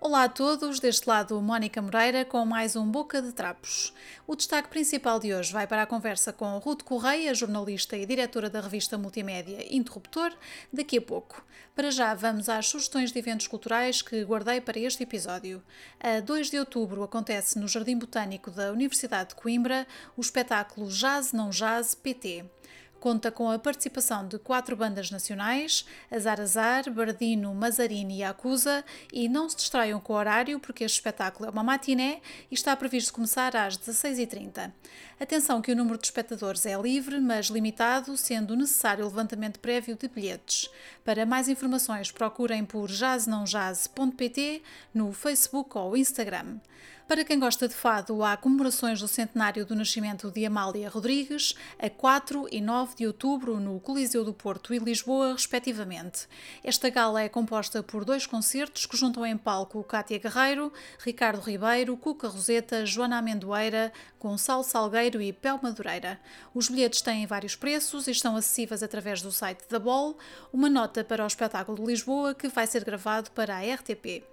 Olá a todos, deste lado Mónica Moreira com mais um Boca de Trapos. O destaque principal de hoje vai para a conversa com Ruth Correia, jornalista e diretora da revista multimédia Interruptor, daqui a pouco. Para já, vamos às sugestões de eventos culturais que guardei para este episódio. A 2 de outubro acontece no Jardim Botânico da Universidade de Coimbra o espetáculo Jazz Não Jazz PT. Conta com a participação de quatro bandas nacionais, Azar Azar, Bardino, Mazarini e Acusa, e não se distraiam com o horário porque este espetáculo é uma matiné e está previsto começar às 16h30. Atenção que o número de espectadores é livre, mas limitado, sendo necessário o levantamento prévio de bilhetes. Para mais informações procurem por jazznãojazz.pt no Facebook ou Instagram. Para quem gosta de fado, há comemorações do centenário do nascimento de Amália Rodrigues, a 4 e 9 de outubro, no Coliseu do Porto e Lisboa, respectivamente. Esta gala é composta por dois concertos que juntam em palco Cátia Guerreiro, Ricardo Ribeiro, Cuca Roseta, Joana Amendoeira, Gonçalo Salgueiro e Pel Madureira. Os bilhetes têm vários preços e estão acessíveis através do site da Bol. Uma nota para o espetáculo de Lisboa que vai ser gravado para a RTP.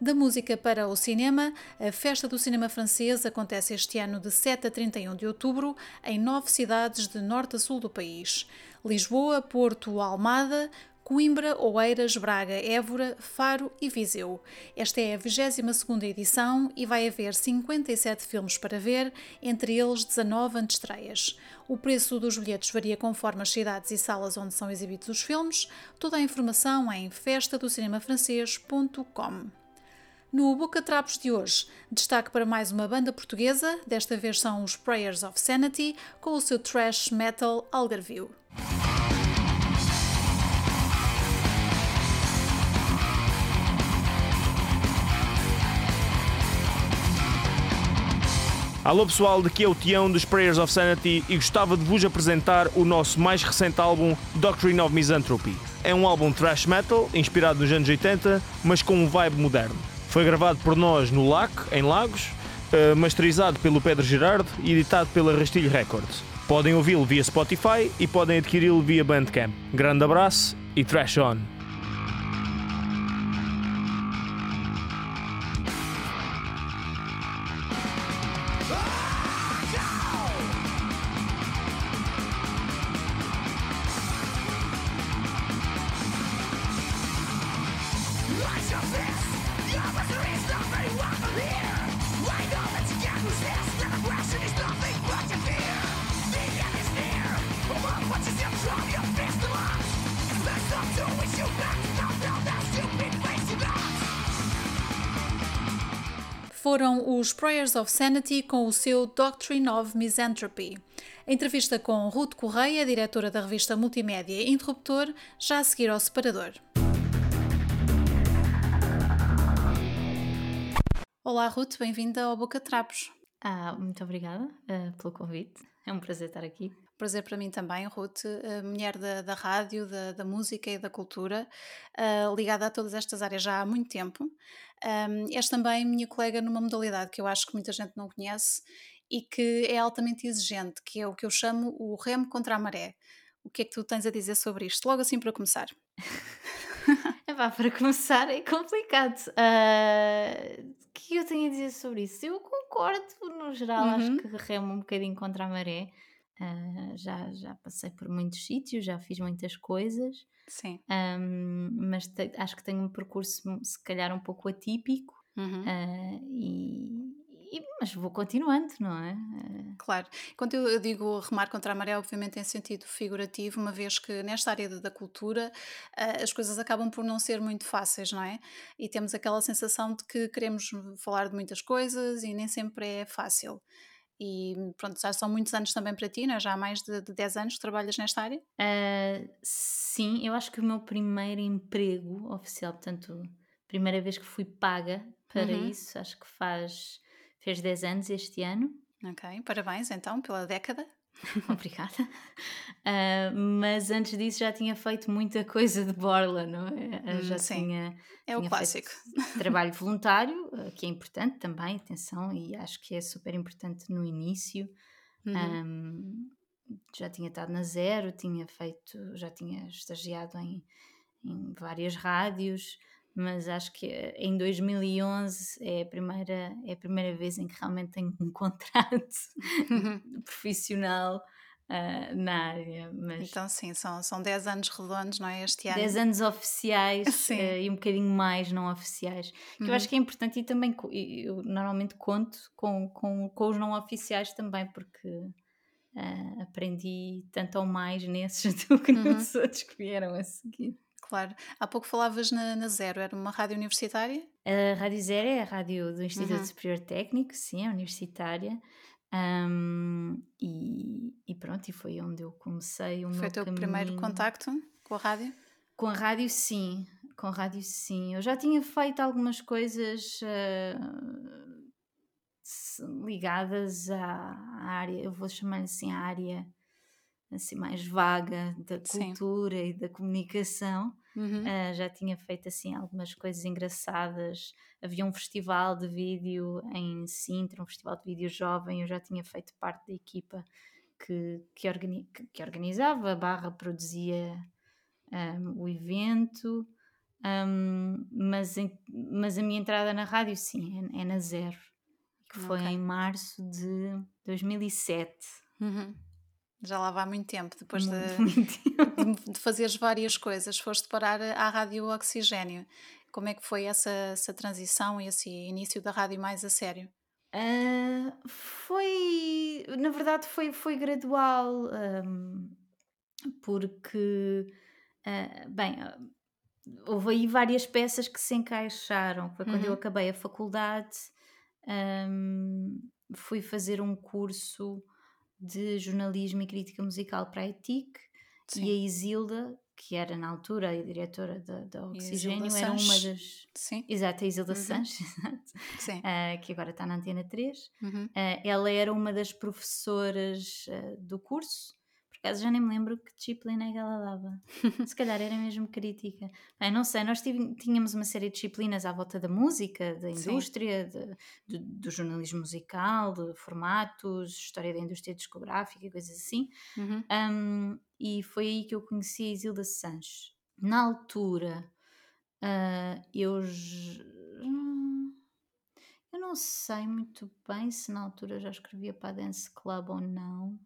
Da música para o cinema, a Festa do Cinema Francês acontece este ano de 7 a 31 de outubro em nove cidades de norte a sul do país: Lisboa, Porto, Almada, Coimbra, Oeiras, Braga, Évora, Faro e Viseu. Esta é a 22ª edição e vai haver 57 filmes para ver, entre eles 19 antestreias. O preço dos bilhetes varia conforme as cidades e salas onde são exibidos os filmes. Toda a informação em festadocinemafrancês.com. No Boca Trapos de hoje, destaque para mais uma banda portuguesa, desta vez são os Prayers of Sanity, com o seu thrash metal Algarview. Alô pessoal, daqui é o Tião dos Prayers of Sanity e gostava de vos apresentar o nosso mais recente álbum Doctrine of Misanthropy. É um álbum thrash metal, inspirado nos anos 80, mas com um vibe moderno. Foi gravado por nós no LAC, em Lagos, uh, masterizado pelo Pedro Gerardo e editado pela Rastilho Records. Podem ouvi-lo via Spotify e podem adquiri-lo via Bandcamp. Grande abraço e trash on! Prayers of Sanity com o seu Doctrine of Misanthropy. Entrevista com Ruth Correia, diretora da revista multimédia Interruptor, já a seguir ao separador. Olá Ruth, bem-vinda ao Boca Trapos. Ah, muito obrigada uh, pelo convite, é um prazer estar aqui. Prazer para mim também, Ruth, mulher da, da rádio, da, da, música e da cultura, uh, ligada a todas estas áreas já há muito tempo. Um, és também minha colega numa modalidade que eu acho que muita gente não conhece e que é altamente exigente, que é o que eu chamo o remo contra a maré. O que é que tu tens a dizer sobre isto? Logo assim para começar. Epá, para começar é complicado. Uh, o que eu tenho a dizer sobre isso? Eu concordo, no geral, uhum. acho que remo um bocadinho contra a maré. Uh, já, já passei por muitos sítios, já fiz muitas coisas. Sim. Um, mas te, acho que tenho um percurso, se calhar, um pouco atípico. Uhum. Uh, e, e, mas vou continuando, não é? Claro. Quando eu digo remar contra a maré, obviamente em sentido figurativo, uma vez que nesta área da cultura as coisas acabam por não ser muito fáceis, não é? E temos aquela sensação de que queremos falar de muitas coisas e nem sempre é fácil. E pronto, já são muitos anos também para ti, não é? já há mais de, de 10 anos que trabalhas nesta área? Uh, sim, eu acho que o meu primeiro emprego oficial, portanto, primeira vez que fui paga para uhum. isso, acho que faz, fez 10 anos este ano. Ok, parabéns então pela década. Obrigada. Uh, mas antes disso já tinha feito muita coisa de borla, não é? Hum, já sim. tinha. É tinha o clássico. Trabalho voluntário, ah, que é importante também, atenção, e acho que é super importante no início. Uhum. Um, já tinha estado na zero, tinha feito, já tinha estagiado em, em várias rádios, mas acho que eh, em 2011 é a primeira, é a primeira vez em que realmente tenho um contrato profissional uh, na área. Mas então, sim, são, são 10 anos redondos, não é? Este ano. 10 anos oficiais uh, e um bocadinho mais não oficiais. Que uhum. eu acho uhum. que é importante e também eu normalmente conto com, com, com os não oficiais também, porque uh, aprendi tanto ou mais nesses do que uhum. nos outros que vieram a seguir. Claro. Há pouco falavas na, na, Zero, era uma rádio universitária? A Rádio Zero é a rádio do Instituto uhum. Superior Técnico, sim, é universitária. Um, e, e, pronto, e foi onde eu comecei o foi meu teu caminho. primeiro contacto com a rádio? Com a rádio, sim. Com a rádio, sim. Eu já tinha feito algumas coisas uh, ligadas à, à, área, eu vou chamar assim, à área assim mais vaga da cultura sim. e da comunicação. Uhum. Uh, já tinha feito assim algumas coisas engraçadas. Havia um festival de vídeo em Sintra, um festival de vídeo jovem. Eu já tinha feito parte da equipa que, que, organi que organizava, barra produzia um, o evento. Um, mas, em, mas a minha entrada na rádio, sim, é, é na Zero, que foi okay. em março de 2007. Uhum. Já lá vai muito tempo, depois muito, de, muito de fazeres várias coisas, foste parar à Rádio Oxigênio. Como é que foi essa, essa transição e esse início da rádio mais a sério? Uh, foi, na verdade, foi, foi gradual, um, porque, uh, bem, houve aí várias peças que se encaixaram. Foi quando uhum. eu acabei a faculdade, um, fui fazer um curso de jornalismo e crítica musical para a ETIC Sim. e a Isilda, que era na altura a diretora da, da Oxigênio, era uma das. Sim. Exato, a Isilda uhum. Sanches. Uh, que agora está na Antena 3. Uhum. Uh, ela era uma das professoras uh, do curso acaso já nem me lembro que disciplina é que ela dava. Se calhar era mesmo crítica. Bem, não sei, nós tínhamos uma série de disciplinas à volta da música, da indústria, de, de, do jornalismo musical, de formatos, história da indústria discográfica, coisas assim. Uhum. Um, e foi aí que eu conheci a Isilda Sanches. Na altura, uh, eu. Hum, eu não sei muito bem se na altura já escrevia para a Dance Club ou não.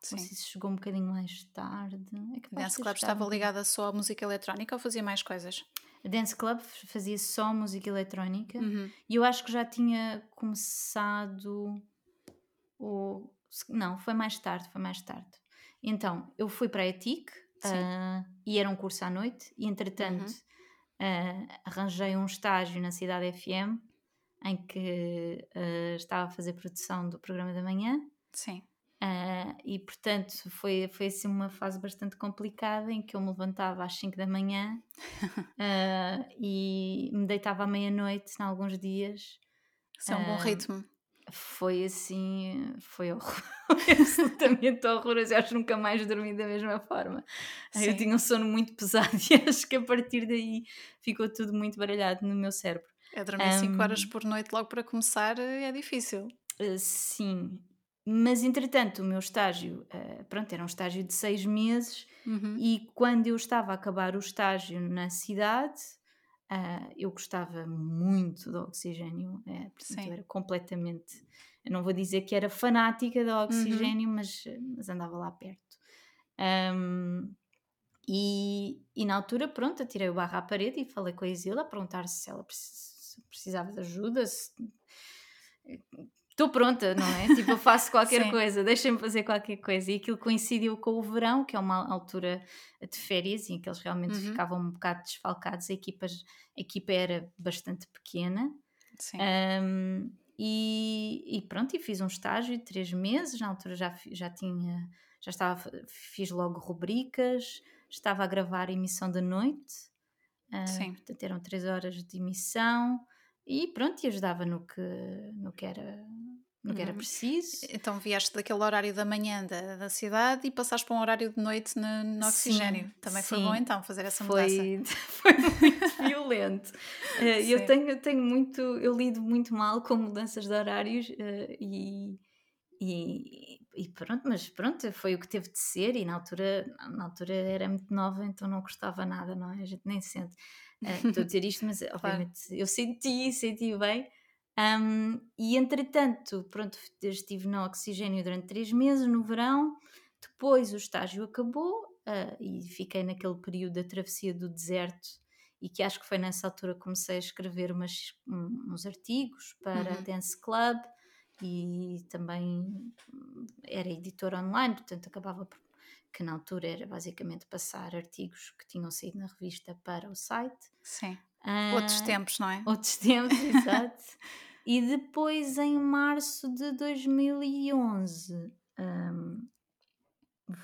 Sim. Não sei se chegou um bocadinho mais tarde. É que Dance Club estava ligada só à música eletrónica ou fazia mais coisas? A Dance Club fazia só música eletrónica uhum. e eu acho que já tinha começado o... Não, foi mais tarde, foi mais tarde. Então, eu fui para a ETIC uh, e era um curso à noite e entretanto uhum. uh, arranjei um estágio na Cidade FM em que uh, estava a fazer produção do programa da manhã. Sim. Uh, e portanto foi, foi assim uma fase bastante complicada em que eu me levantava às 5 da manhã uh, e me deitava à meia-noite em alguns dias. Isso é um bom ritmo. Foi assim, foi horror, absolutamente horroroso. Eu acho que nunca mais dormi da mesma forma. Sim. Eu tinha um sono muito pesado e acho que a partir daí ficou tudo muito baralhado no meu cérebro. É dormir 5 um, horas por noite logo para começar é difícil. Uh, sim, mas entretanto, o meu estágio, uh, pronto, era um estágio de seis meses, uhum. e quando eu estava a acabar o estágio na cidade, uh, eu gostava muito do oxigênio, uh, portanto, eu era completamente. Eu não vou dizer que era fanática do oxigênio, uhum. mas, mas andava lá perto. Um, e, e, na altura, pronto, atirei o barro à parede e falei com a Isila a perguntar se ela precisava de ajuda, se estou pronta, não é? Tipo, eu faço qualquer coisa, deixem-me fazer qualquer coisa. E aquilo coincidiu com o verão, que é uma altura de férias, em que eles realmente uhum. ficavam um bocado desfalcados. A, equipas, a equipa era bastante pequena. Sim. Um, e, e, pronto, e fiz um estágio de três meses. Na altura já, já tinha, já estava, fiz logo rubricas, estava a gravar a emissão da noite. Uh, Sim. Portanto, eram três horas de emissão e pronto, e ajudava no que, no que era no que era uhum. preciso. Então vieste daquele horário da manhã da, da cidade e passaste para um horário de noite no, no oxigênio. Sim, Também sim. foi bom então fazer essa mudança. Foi, foi muito violento. Uh, eu tenho, tenho muito, eu lido muito mal com mudanças de horários uh, e, e, e pronto, mas pronto, foi o que teve de ser e na altura, na altura era muito nova, então não gostava nada, não é? A gente nem sente. Uh, estou a dizer isto, mas obviamente eu senti, senti bem. Um, e entretanto, pronto, estive no oxigênio durante três meses no verão, depois o estágio acabou uh, e fiquei naquele período da travessia do deserto e que acho que foi nessa altura que comecei a escrever umas, uns artigos para uhum. a Dance Club e também era editora online, portanto acabava por, que na altura era basicamente passar artigos que tinham saído na revista para o site. Sim. Uh, outros tempos, não é? Outros tempos, exato. E depois, em março de 2011, um,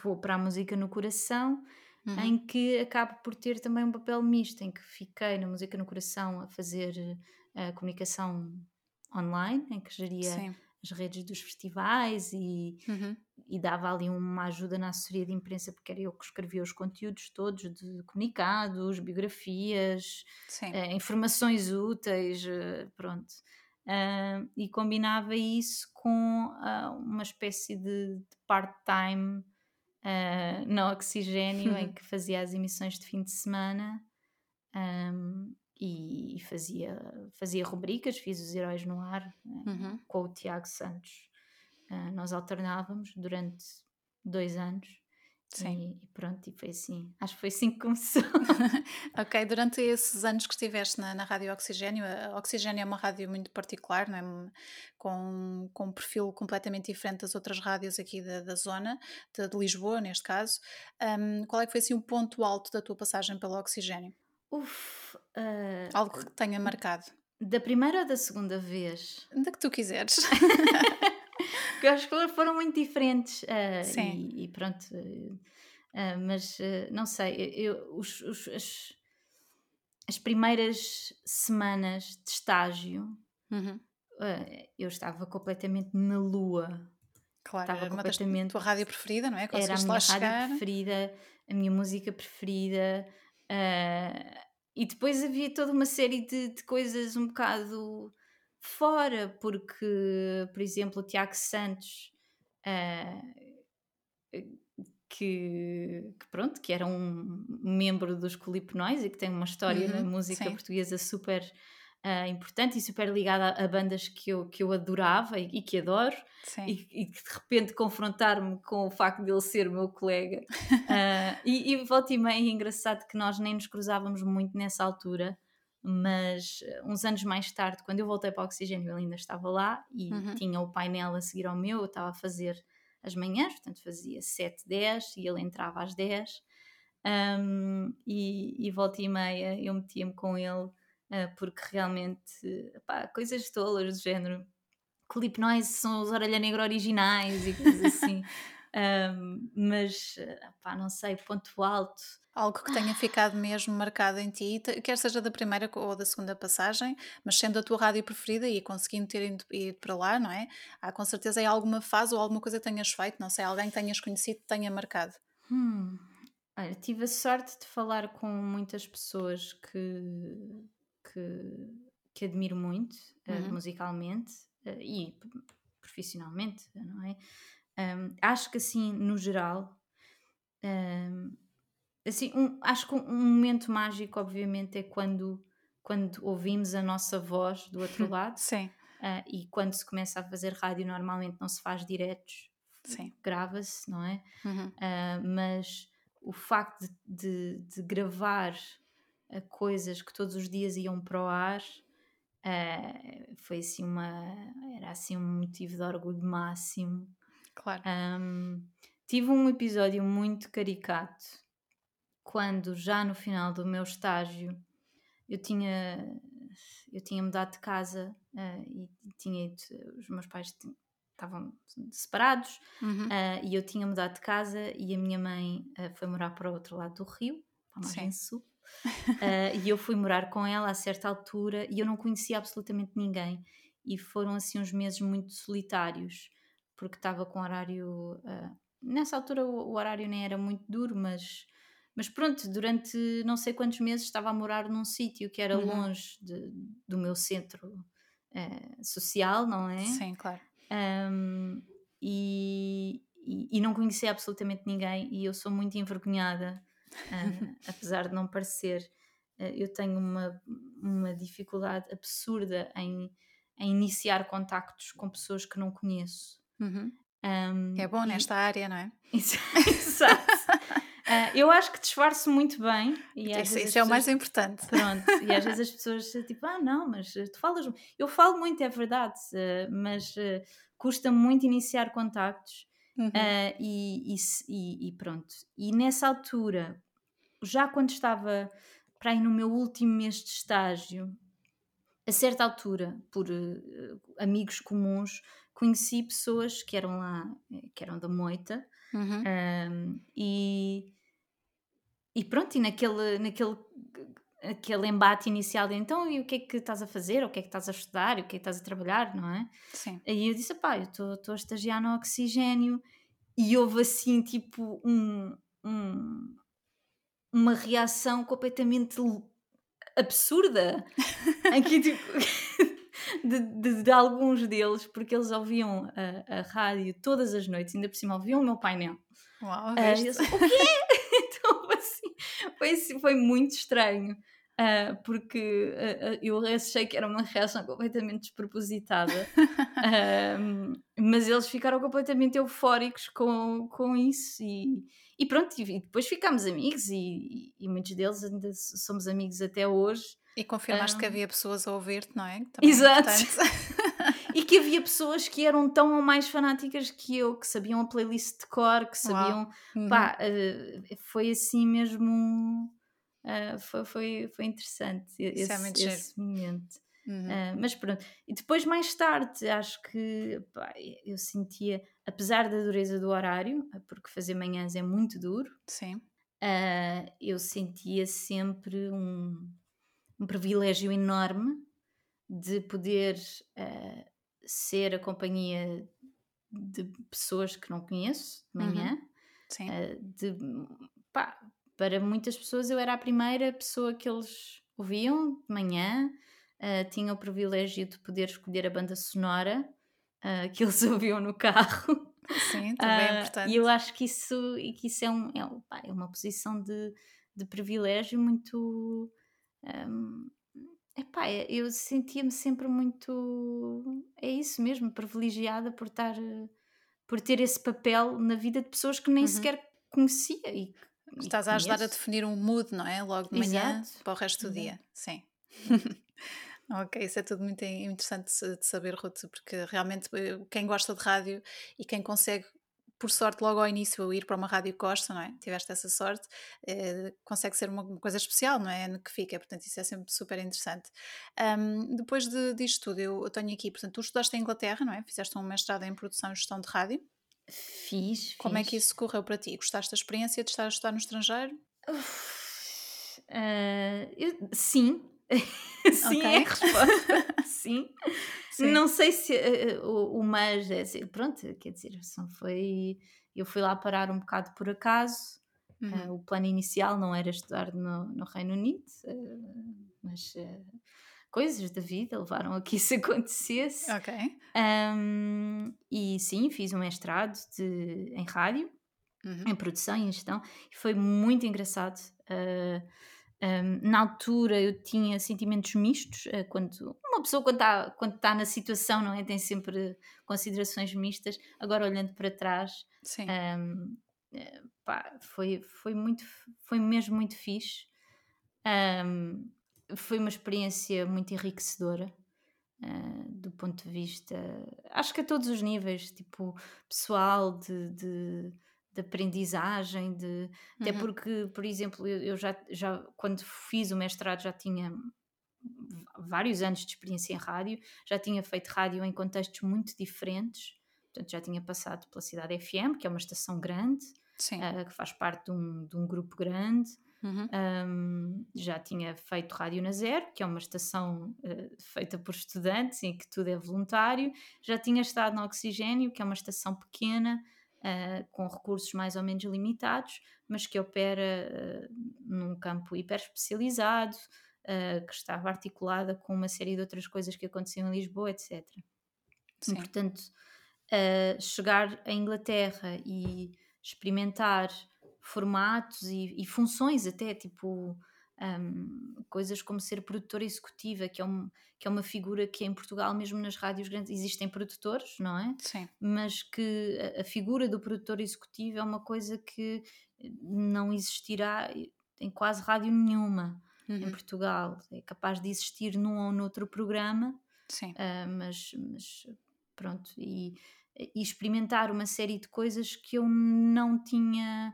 vou para a Música no Coração, uhum. em que acabo por ter também um papel misto, em que fiquei na Música no Coração a fazer a eh, comunicação online, em que geria Sim as redes dos festivais e, uhum. E dava ali uma ajuda na assessoria de imprensa, porque era eu que escrevia os conteúdos todos de comunicados, biografias, uh, informações úteis, uh, pronto. Uh, e combinava isso com uma espécie de, de part-time no oxigênio, em que fazia as emissões de fim de semana. Um, e fazia, fazia rubricas, fiz os Heróis no Ar né, uhum. com o Tiago Santos. Uh, nós alternávamos durante dois anos. Sim. E, e, pronto, e foi assim. Acho que foi assim que começou. ok, durante esses anos que estiveste na, na Rádio Oxigênio, a Oxigênio é uma rádio muito particular, não é? com, com um perfil completamente diferente das outras rádios aqui da, da zona, de, de, Lisboa, neste caso. Um, qual é que foi assim o ponto alto da tua passagem pela Oxigênio? Uf, uh, Algo que tenha marcado. Da primeira ou da segunda vez? Da que tu quiseres. que eu acho que foram muito diferentes. Uh, Sim. E, e pronto. Uh, mas não sei, eu, os, os, as, as primeiras semanas de estágio uhum. eu estava completamente na lua. Claro, estava era completamente... uma tua rádio preferida, não é? era a minha rádio preferida, a minha música preferida. Uh, e depois havia toda uma série de, de, coisas um bocado fora, porque, por exemplo, o Tiago Santos, uh, que, que, pronto, que era um membro dos Colipnóis e que tem uma história uhum, na música sim. portuguesa super uh, importante e super ligada a, a, bandas que eu, que eu adorava e, e que adoro e, e, que de repente confrontar-me com o facto de ele ser meu colega uh, e, e volta e meia é engraçado que nós nem nos cruzávamos muito nessa altura mas uh, uns anos mais tarde, quando eu voltei para o Oxigênio, ele ainda estava lá e uhum. tinha o painel a seguir ao meu, eu estava a fazer as manhãs, portanto fazia 7, 10 e ele entrava às 10 um, e, e volta e meia eu metia-me com ele uh, porque realmente, pá, coisas tolas do género. Clip Noise são os Orelha Negra originais e coisas assim. um, mas, pá, não sei, ponto alto. Algo que tenha ficado mesmo marcado em ti, quer seja da primeira ou da segunda passagem, mas sendo a tua rádio preferida e conseguindo ter ido, ido para lá, não é? Há com certeza aí alguma fase ou alguma coisa que tenhas feito, não sei, alguém que tenhas conhecido que tenha marcado. Hum. Olha, tive a sorte de falar com muitas pessoas que, que, que admiro muito uh, uhum. musicalmente uh, e profissionalmente, não é? Um, acho que assim, no geral, um, assim, um, acho que um, momento mágico, obviamente, é quando, quando ouvimos a nossa voz do outro lado. Sim. Uh, e quando se começa a fazer rádio, normalmente não se faz diretos, grava-se, não é? Uhum. Uh, mas o facto de, de, de gravar a coisas que todos os dias iam para o ar, uh, foi assim uma. era assim um motivo de orgulho máximo. Claro. Um, tive um episódio muito caricato quando, já no final do meu estágio, eu tinha. Eu tinha mudado de casa uh, e tinha ido, os meus pais estavam separados uhum. uh, e eu tinha mudado de casa e a minha mãe uh, foi morar para o outro lado do rio, para a margem sul uh, e eu fui morar com ela a certa altura e eu não conhecia absolutamente ninguém. E foram assim uns meses muito solitários, porque estava com horário. Uh, nessa altura o, o, horário nem era muito duro, mas, mas pronto, durante não sei quantos meses estava a morar num sítio que era uhum. longe de, do meu centro uh, social, não é? Sim, claro. Um, e, e, e, não conhecia absolutamente ninguém e eu sou muito envergonhada, uh, apesar de não parecer. Eu tenho uma, uma dificuldade absurda em, em iniciar contactos com pessoas que não conheço. Uhum. Um, é bom nesta área, não é? Exato. Uh, eu acho que disfarço muito bem. E isso, isso pessoas... é o mais importante. Pronto, e às vezes as pessoas tipo, ah, não, mas tu falas. Eu falo muito, é verdade, uh, mas uh, custa muito iniciar contactos. Uhum. E, e, e, pronto. E nessa altura, já quando estava para ir no meu último mês de estágio, a certa altura, por amigos comuns, conheci pessoas que eram lá, que eram da Moita. Uhum. Um, e e pronto, e naquele, naquele aquele embate inicial de então, e o que é que estás a fazer, o que é que estás a estudar, o que é que estás a trabalhar, não é? Sim. Aí eu disse, pá, eu estou a estagiar no oxigênio e houve assim, tipo, um, um uma reação completamente absurda em que, tipo, de, de, de, alguns deles, porque eles ouviam a, a, rádio todas as noites, ainda por cima ouviam o meu painel. Uau, uh, eu disse, o quê? foi, assim, foi muito estranho. Uh, porque uh, eu achei que era uma reação completamente despropositada, uh, mas eles ficaram completamente eufóricos com, com isso e, e pronto, e depois ficámos amigos e, e, muitos deles ainda somos amigos até hoje. E confirmaste que havia pessoas a ouvir-te, não é? Também é Exato. É e que havia pessoas que eram tão ou mais fanáticas que eu, que sabiam a playlist de cor, que sabiam. Uhum. Pá, foi assim mesmo Uh, foi, foi, foi interessante esse, é esse momento. Uhum. Uh, mas pronto, e depois mais tarde acho que pá, eu sentia, apesar da dureza do horário, porque fazer manhãs é muito duro, Sim. Uh, eu sentia sempre um, um privilégio enorme de poder ser a companhia de pessoas que não conheço de manhã, uhum. Sim. de pá, para muitas pessoas eu era a primeira pessoa que eles ouviam de manhã, uh, tinha o privilégio de poder escolher a banda sonora uh, que eles ouviam no carro. Sim, também é importante. E eu acho que isso, que isso é, um, é, é uma posição de, de privilégio muito. Um, epá, eu sentia-me sempre muito. É isso mesmo, privilegiada por estar. por ter esse papel na vida de pessoas que nem uhum. sequer conhecia e Estás a ajudar a definir um mood, não é? Logo de manhã Exato. para o resto do dia. Sim. ok, isso é tudo muito interessante de saber, Ruth, porque realmente eh, quem gosta de rádio e quem consegue por sorte, logo ao início, ir para uma rádio Costa, não é? Tiveste essa sorte, eh, consegue ser uma coisa especial, não é? No que fica, portanto, isso é sempre super interessante. Um, depois de, disto tudo, eu, eu tenho aqui, portanto, tu estudaste em Inglaterra, não é? Fizeste um mestrado em produção e gestão de rádio. Fiz. Como fiz. é que isso correu para ti? Gostaste da experiência de estar a estudar no estrangeiro? Uh, eu, sim. sim, okay. é a resposta. sim. sim. Não sei se uh, o, o mas é assim, pronto, quer dizer, foi. Eu fui lá parar um bocado por acaso. Uhum. Uh, o plano inicial não era estudar no, no Reino Unido, mas coisas da vida levaram a que isso acontecesse. Ok. Um, e sim, fiz um mestrado de, em rádio, uhum. em produção e em gestão, e foi muito engraçado. Uh, um, na altura eu tinha sentimentos mistos, uh, quando uma pessoa quando está quando tá na situação não é tem sempre considerações mistas. Agora olhando para trás, Sim. Um, eh, pá, foi foi muito foi mesmo muito fixe. Um, foi uma experiência muito enriquecedora uh, do ponto de vista, acho que a todos os níveis, tipo pessoal, de, de, de aprendizagem, de, uhum. até porque, por exemplo, eu, eu, já, já quando fiz o mestrado já tinha vários anos de experiência em rádio, já tinha feito rádio em contextos muito diferentes, portanto já tinha passado pela Cidade FM, que é uma estação grande, uh, que faz parte de um, de um grupo grande, Uhum. Um, já tinha feito Rádio na Zero, que é uma estação uh, feita por estudantes em que tudo é voluntário. Já tinha estado no Oxigênio, que é uma estação pequena, uh, com recursos mais ou menos limitados, mas que opera uh, num campo hiper especializado, que estava articulada com uma série de outras coisas que aconteciam em Lisboa, etc. Sim. E, portanto, uh, chegar à Inglaterra e experimentar formatos e, e funções até, tipo um, coisas como ser produtora executiva, que é, um, que é uma figura que em Portugal, mesmo nas rádios grandes, existem produtores, não é? Sim. Mas que a, a figura do produtor executivo é uma coisa que não existirá em quase rádio nenhuma uhum. em Portugal. É capaz de existir num ou noutro programa, Sim. Uh, mas, mas pronto, e, e experimentar uma série de coisas que eu não tinha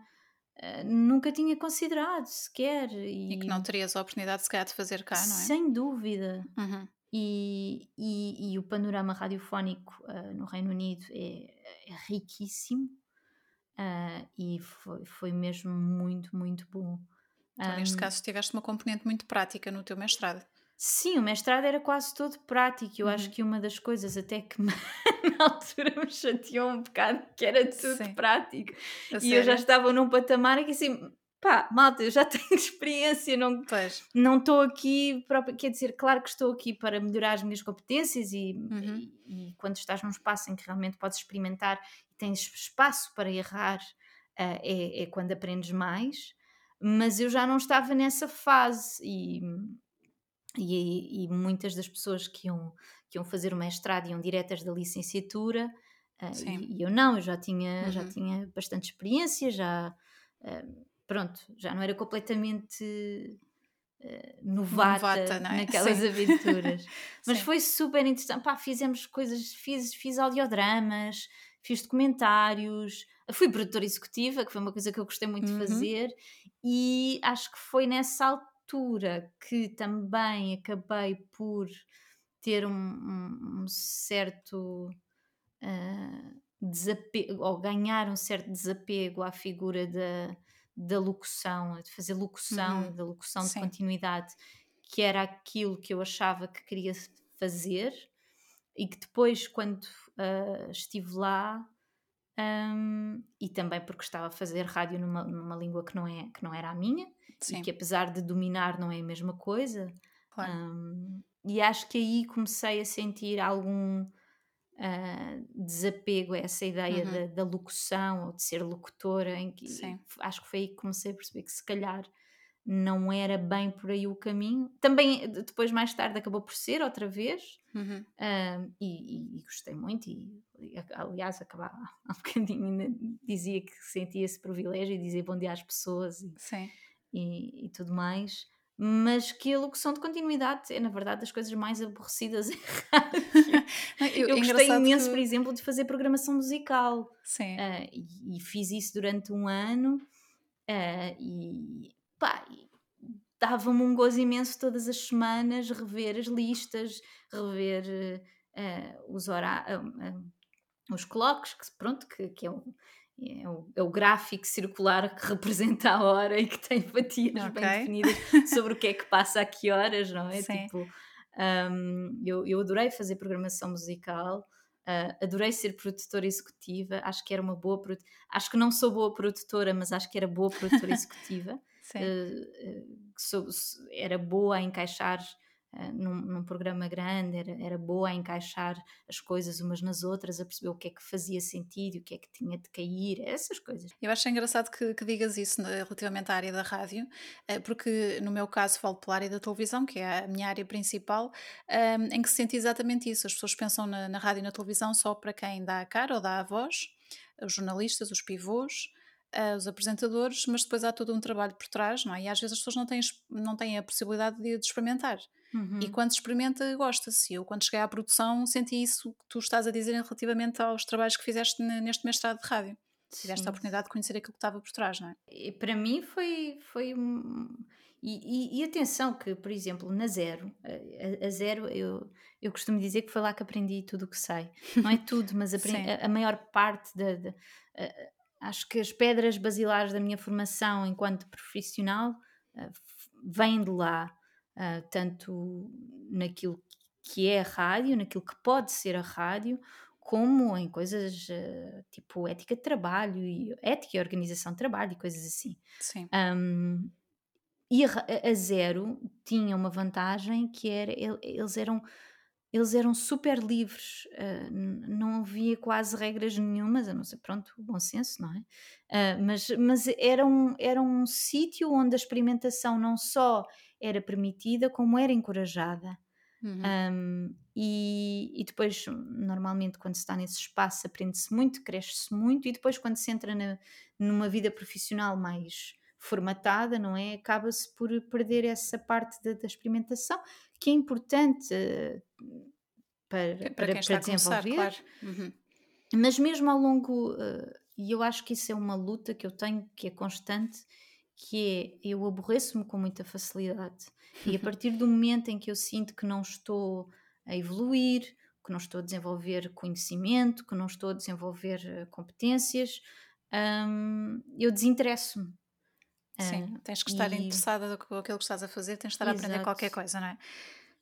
eh, nunca tinha considerado sequer. E... e, que não terias a oportunidade, se calhar, de fazer cá, não é? Sem dúvida. Uhum. E, e, e, o panorama radiofónico uh, no Reino Unido é, é riquíssimo uh, e foi, foi mesmo muito, muito bom. Então, um, neste caso, tiveste uma componente muito prática no teu mestrado. Sim, o mestrado era quase todo prático. Eu uhum. acho que uma das coisas até que me, na altura me chateou um bocado que era tudo Sim. prático. A e sério? eu já estava num patamar que assim, pá, malta, eu já tenho experiência, não não estou aqui, para, quer dizer, claro que estou aqui para melhorar as minhas competências e, uhum. e, e, quando estás num espaço em que realmente podes experimentar e tens espaço para errar, uh, é, é quando aprendes mais. Mas eu já não estava nessa fase e e, e, muitas das pessoas que iam, que iam fazer o mestrado iam diretas da licenciatura uh, e, e, eu não, eu já tinha, uhum. já tinha bastante experiência, já uh, pronto, já não era completamente uh, novata, novata é? naquelas Sim. aventuras. Mas Sim. foi super interessante, Pá, fizemos coisas, fiz, fiz audiodramas, fiz documentários, fui produtora executiva, que foi uma coisa que eu gostei muito uhum. de fazer, e acho que foi nessa altura que também acabei por ter um, um, um certo uh, desapego, ou ganhar um certo desapego à figura da, da locução, de fazer locução, uhum. da locução Sim. de continuidade, que era aquilo que eu achava que queria fazer e que depois, quando uh, estive lá, um, e também porque estava a fazer rádio numa, numa língua que não, é, que não era a minha, Sim. e que apesar de dominar não é a mesma coisa. Claro. Um, e acho que aí comecei a sentir algum uh, desapego a essa ideia uhum. da, da, locução ou de ser locutora, em que Sim. acho que foi aí que comecei a perceber que se calhar não era bem por aí o caminho. Também depois, mais tarde, acabou por ser outra vez uhum. uh, e, e, gostei muito. E, aliás, acabava há um bocadinho, dizia que sentia esse privilégio e dizia bom dia às pessoas. E, Sim e, e tudo mais, mas que a locução de continuidade é, na verdade, das coisas mais aborrecidas em rádio. eu, eu gostei imenso, que... por exemplo, de fazer programação musical. Sim. Uh, e, e, fiz isso durante um ano uh, e pá, dava-me um gozo imenso todas as semanas rever as listas, rever uh, os horários, os clocks, que pronto, que, que é um é o, é o, gráfico circular que representa a hora e que tem fatias okay. bem definidas sobre o que é que passa a que horas, não é? Sim. Tipo, um, eu, eu adorei fazer programação musical, uh, adorei ser produtora executiva, acho que era uma boa acho que não sou boa produtora, mas acho que era boa produtora executiva. Uh, uh, sou, era boa a encaixar num, num, programa grande, era, era boa a encaixar as coisas umas nas outras, a perceber o que é que fazia sentido, o que é que tinha de cair, essas coisas. Eu acho engraçado que, que digas isso né, relativamente à área da rádio, uh, porque no meu caso falo pela área da televisão, que é a minha área principal, um, em que se sente exatamente isso. As pessoas pensam na, na rádio e na televisão só para quem dá a cara ou dá a voz, os jornalistas, os pivôs, os apresentadores, mas depois há todo um trabalho por trás, não é? E às vezes as pessoas não têm, não têm a possibilidade de, de experimentar. Uhum. E quando experimenta, gosta-se. Eu, quando cheguei à produção, senti isso que tu estás a dizer relativamente aos trabalhos que fizeste neste mestrado de rádio. Tiveste a oportunidade de conhecer aquilo que estava por trás, não é? E para mim foi. foi e, e, e, atenção, que, por exemplo, na Zero, a, a, Zero, eu, eu costumo dizer que foi lá que aprendi tudo o que sei. Não é tudo, mas aprendi, a, a, maior parte da. Acho que as pedras basilares da minha formação enquanto profissional uh, vêm de lá uh, tanto naquilo que é a rádio, naquilo que pode ser a rádio, como em coisas uh, tipo ética de trabalho e ética e organização de trabalho e coisas assim. Sim. Um, e a, a, Zero tinha uma vantagem que era eles eram eles eram super livres, uh, não havia quase regras nenhumas, a não ser, pronto, o bom senso, não é? Uh, mas, mas era um, era um sítio onde a experimentação não só era permitida, como era encorajada. Uhum. Um, e, e, depois, normalmente, quando se está nesse espaço, aprende-se muito, cresce-se muito, e depois, quando se entra na, numa vida profissional mais formatada, não é? Acaba-se por perder essa parte da, da, experimentação, que é importante uh, para, para, para, para desenvolver. Começar, claro. uhum. Mas mesmo ao longo, uh, e eu acho que isso é uma luta que eu tenho, que é constante, que é eu aborreço-me com muita facilidade. E a partir do momento em que eu sinto que não estou a evoluir, que não estou a desenvolver conhecimento, que não estou a desenvolver eh, competências, um, eu desinteresso-me. Sim, tens que estar e... interessada com aquilo que estás a fazer, tens que estar Exato. a aprender qualquer coisa, não é?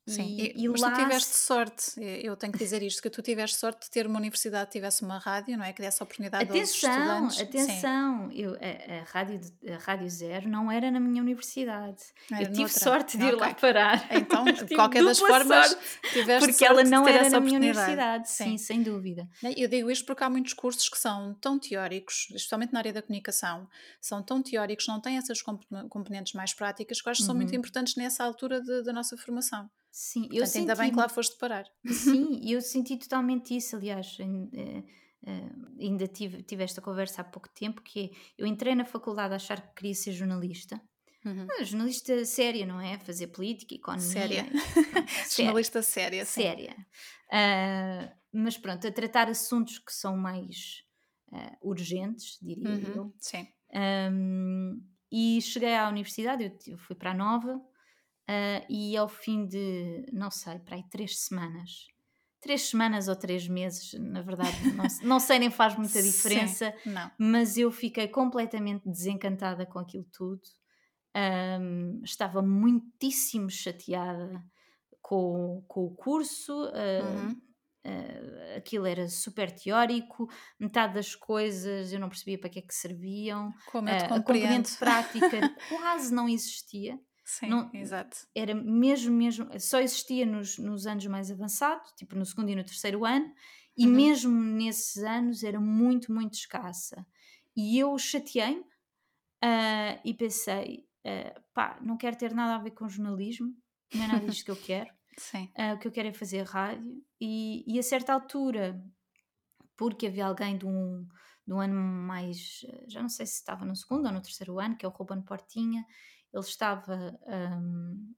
Sim, e, e mas lá... tu tiveste sorte, eu tenho que dizer isto, que tu tiveste sorte de ter uma universidade que tivesse uma rádio, não é? Que desse oportunidade atenção, aos estudantes. Atenção, eu, a, a, rádio, a Rádio Zero não era na minha universidade. Era eu tive noutra. sorte de ir okay. lá parar. Então, de qualquer das formas, tiveste Porque ela não era na minha universidade, sim. sim, sem dúvida. Eu digo isto porque há muitos cursos que são tão teóricos, especialmente na área da comunicação, são tão teóricos, não têm essas componentes mais práticas, que acho que são muito uhum. importantes nessa altura da nossa formação. Sim, eu Portanto, senti... ainda bem que lá foste parar. Sim, eu senti totalmente isso, aliás, eh, eh, ainda tive, tive esta conversa há pouco tempo, que é, eu entrei na faculdade a achar que queria ser jornalista, Uhum. Jornalista séria, não é? Fazer política, economia. Séria. jornalista séria, sim. Séria. Uh, mas pronto, a tratar assuntos que são mais uh, urgentes, diria uhum. eu. Sim. Um, e cheguei à universidade, eu fui para a Nova, Uh, e ao fim de, não sei, para aí três semanas, três semanas ou três meses, na verdade, não, não sei nem faz muita diferença, Sim, mas eu fiquei completamente desencantada com aquilo tudo. Um, estava muitíssimo chateada com, com o curso. Uh, uhum. Uh, aquilo era super teórico, metade das coisas eu não percebia para que é que serviam, Como uh, a componente prática quase não existia. Sim, não, exato. Era mesmo, mesmo, só existia nos, nos anos mais avançados, tipo no segundo e no terceiro ano, e uhum. mesmo nesses anos era muito, muito escassa. E eu chateei-me uh, e pensei, uh, pá, não quero ter nada a ver com jornalismo, não é nada disto que eu quero. Sim. Uh, o que eu quero é fazer rádio. E, e a certa altura, porque havia alguém de um, de um ano mais, já não sei se estava no segundo ou no terceiro ano, que é o Ruben Portinha, ele estava um,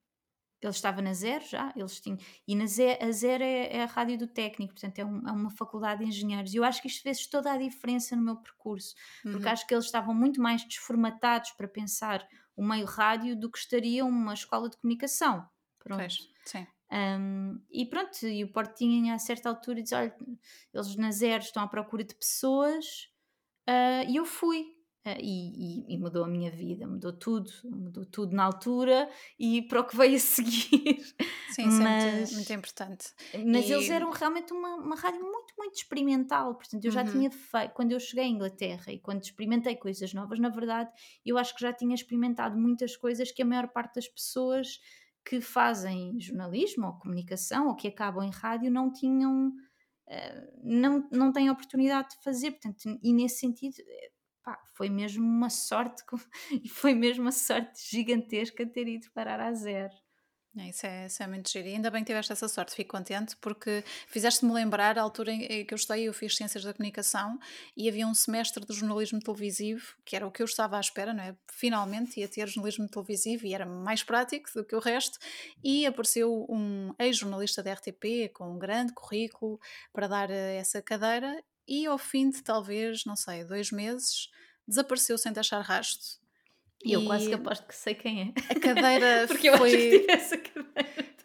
ele estava na Zero já, eles tinham, e na Zero, a Zero é, é, a rádio do técnico, portanto é, um, é, uma faculdade de engenheiros, e eu acho que isto fez toda a diferença no meu percurso, uhum. porque acho que eles estavam muito mais desformatados para pensar o meio rádio do que estariam uma escola de comunicação. Pronto. Pois, sim. Um, e pronto, e o Portinha a certa altura diz: Olha, eles na Zero estão à procura de pessoas, uh, e eu fui. Uh, e, e, e, mudou a minha vida, mudou tudo, mudou tudo na altura e para o que veio a seguir. Sim, mas, é muito, importante. Mas e... eles eram realmente uma, uma rádio muito, muito experimental. Portanto, eu já uhum. tinha feito, quando eu cheguei à Inglaterra e quando experimentei coisas novas, na verdade, eu acho que já tinha experimentado muitas coisas que a maior parte das pessoas que fazem jornalismo ou comunicação ou que acabam em rádio não tinham. Uh, não, não têm oportunidade de fazer, portanto, e nesse sentido pá, foi mesmo uma sorte e foi mesmo uma sorte gigantesca ter ido parar a zero. É, isso, é, isso é muito giro. E ainda bem que tiveste essa sorte, fico contente, porque fizeste-me lembrar a altura em que eu estudei, eu fiz Ciências da Comunicação e havia um semestre de jornalismo televisivo, que era o que eu estava à espera, não é? Finalmente ia ter jornalismo televisivo e era mais prático do que o resto. E apareceu um ex-jornalista da RTP com um grande currículo para dar eh, essa cadeira e ao fim de talvez, não sei, dois meses, desapareceu sem deixar rasto. E, eu quase que aposto que sei quem é. A cadeira Porque foi... eu acho que essa cadeira.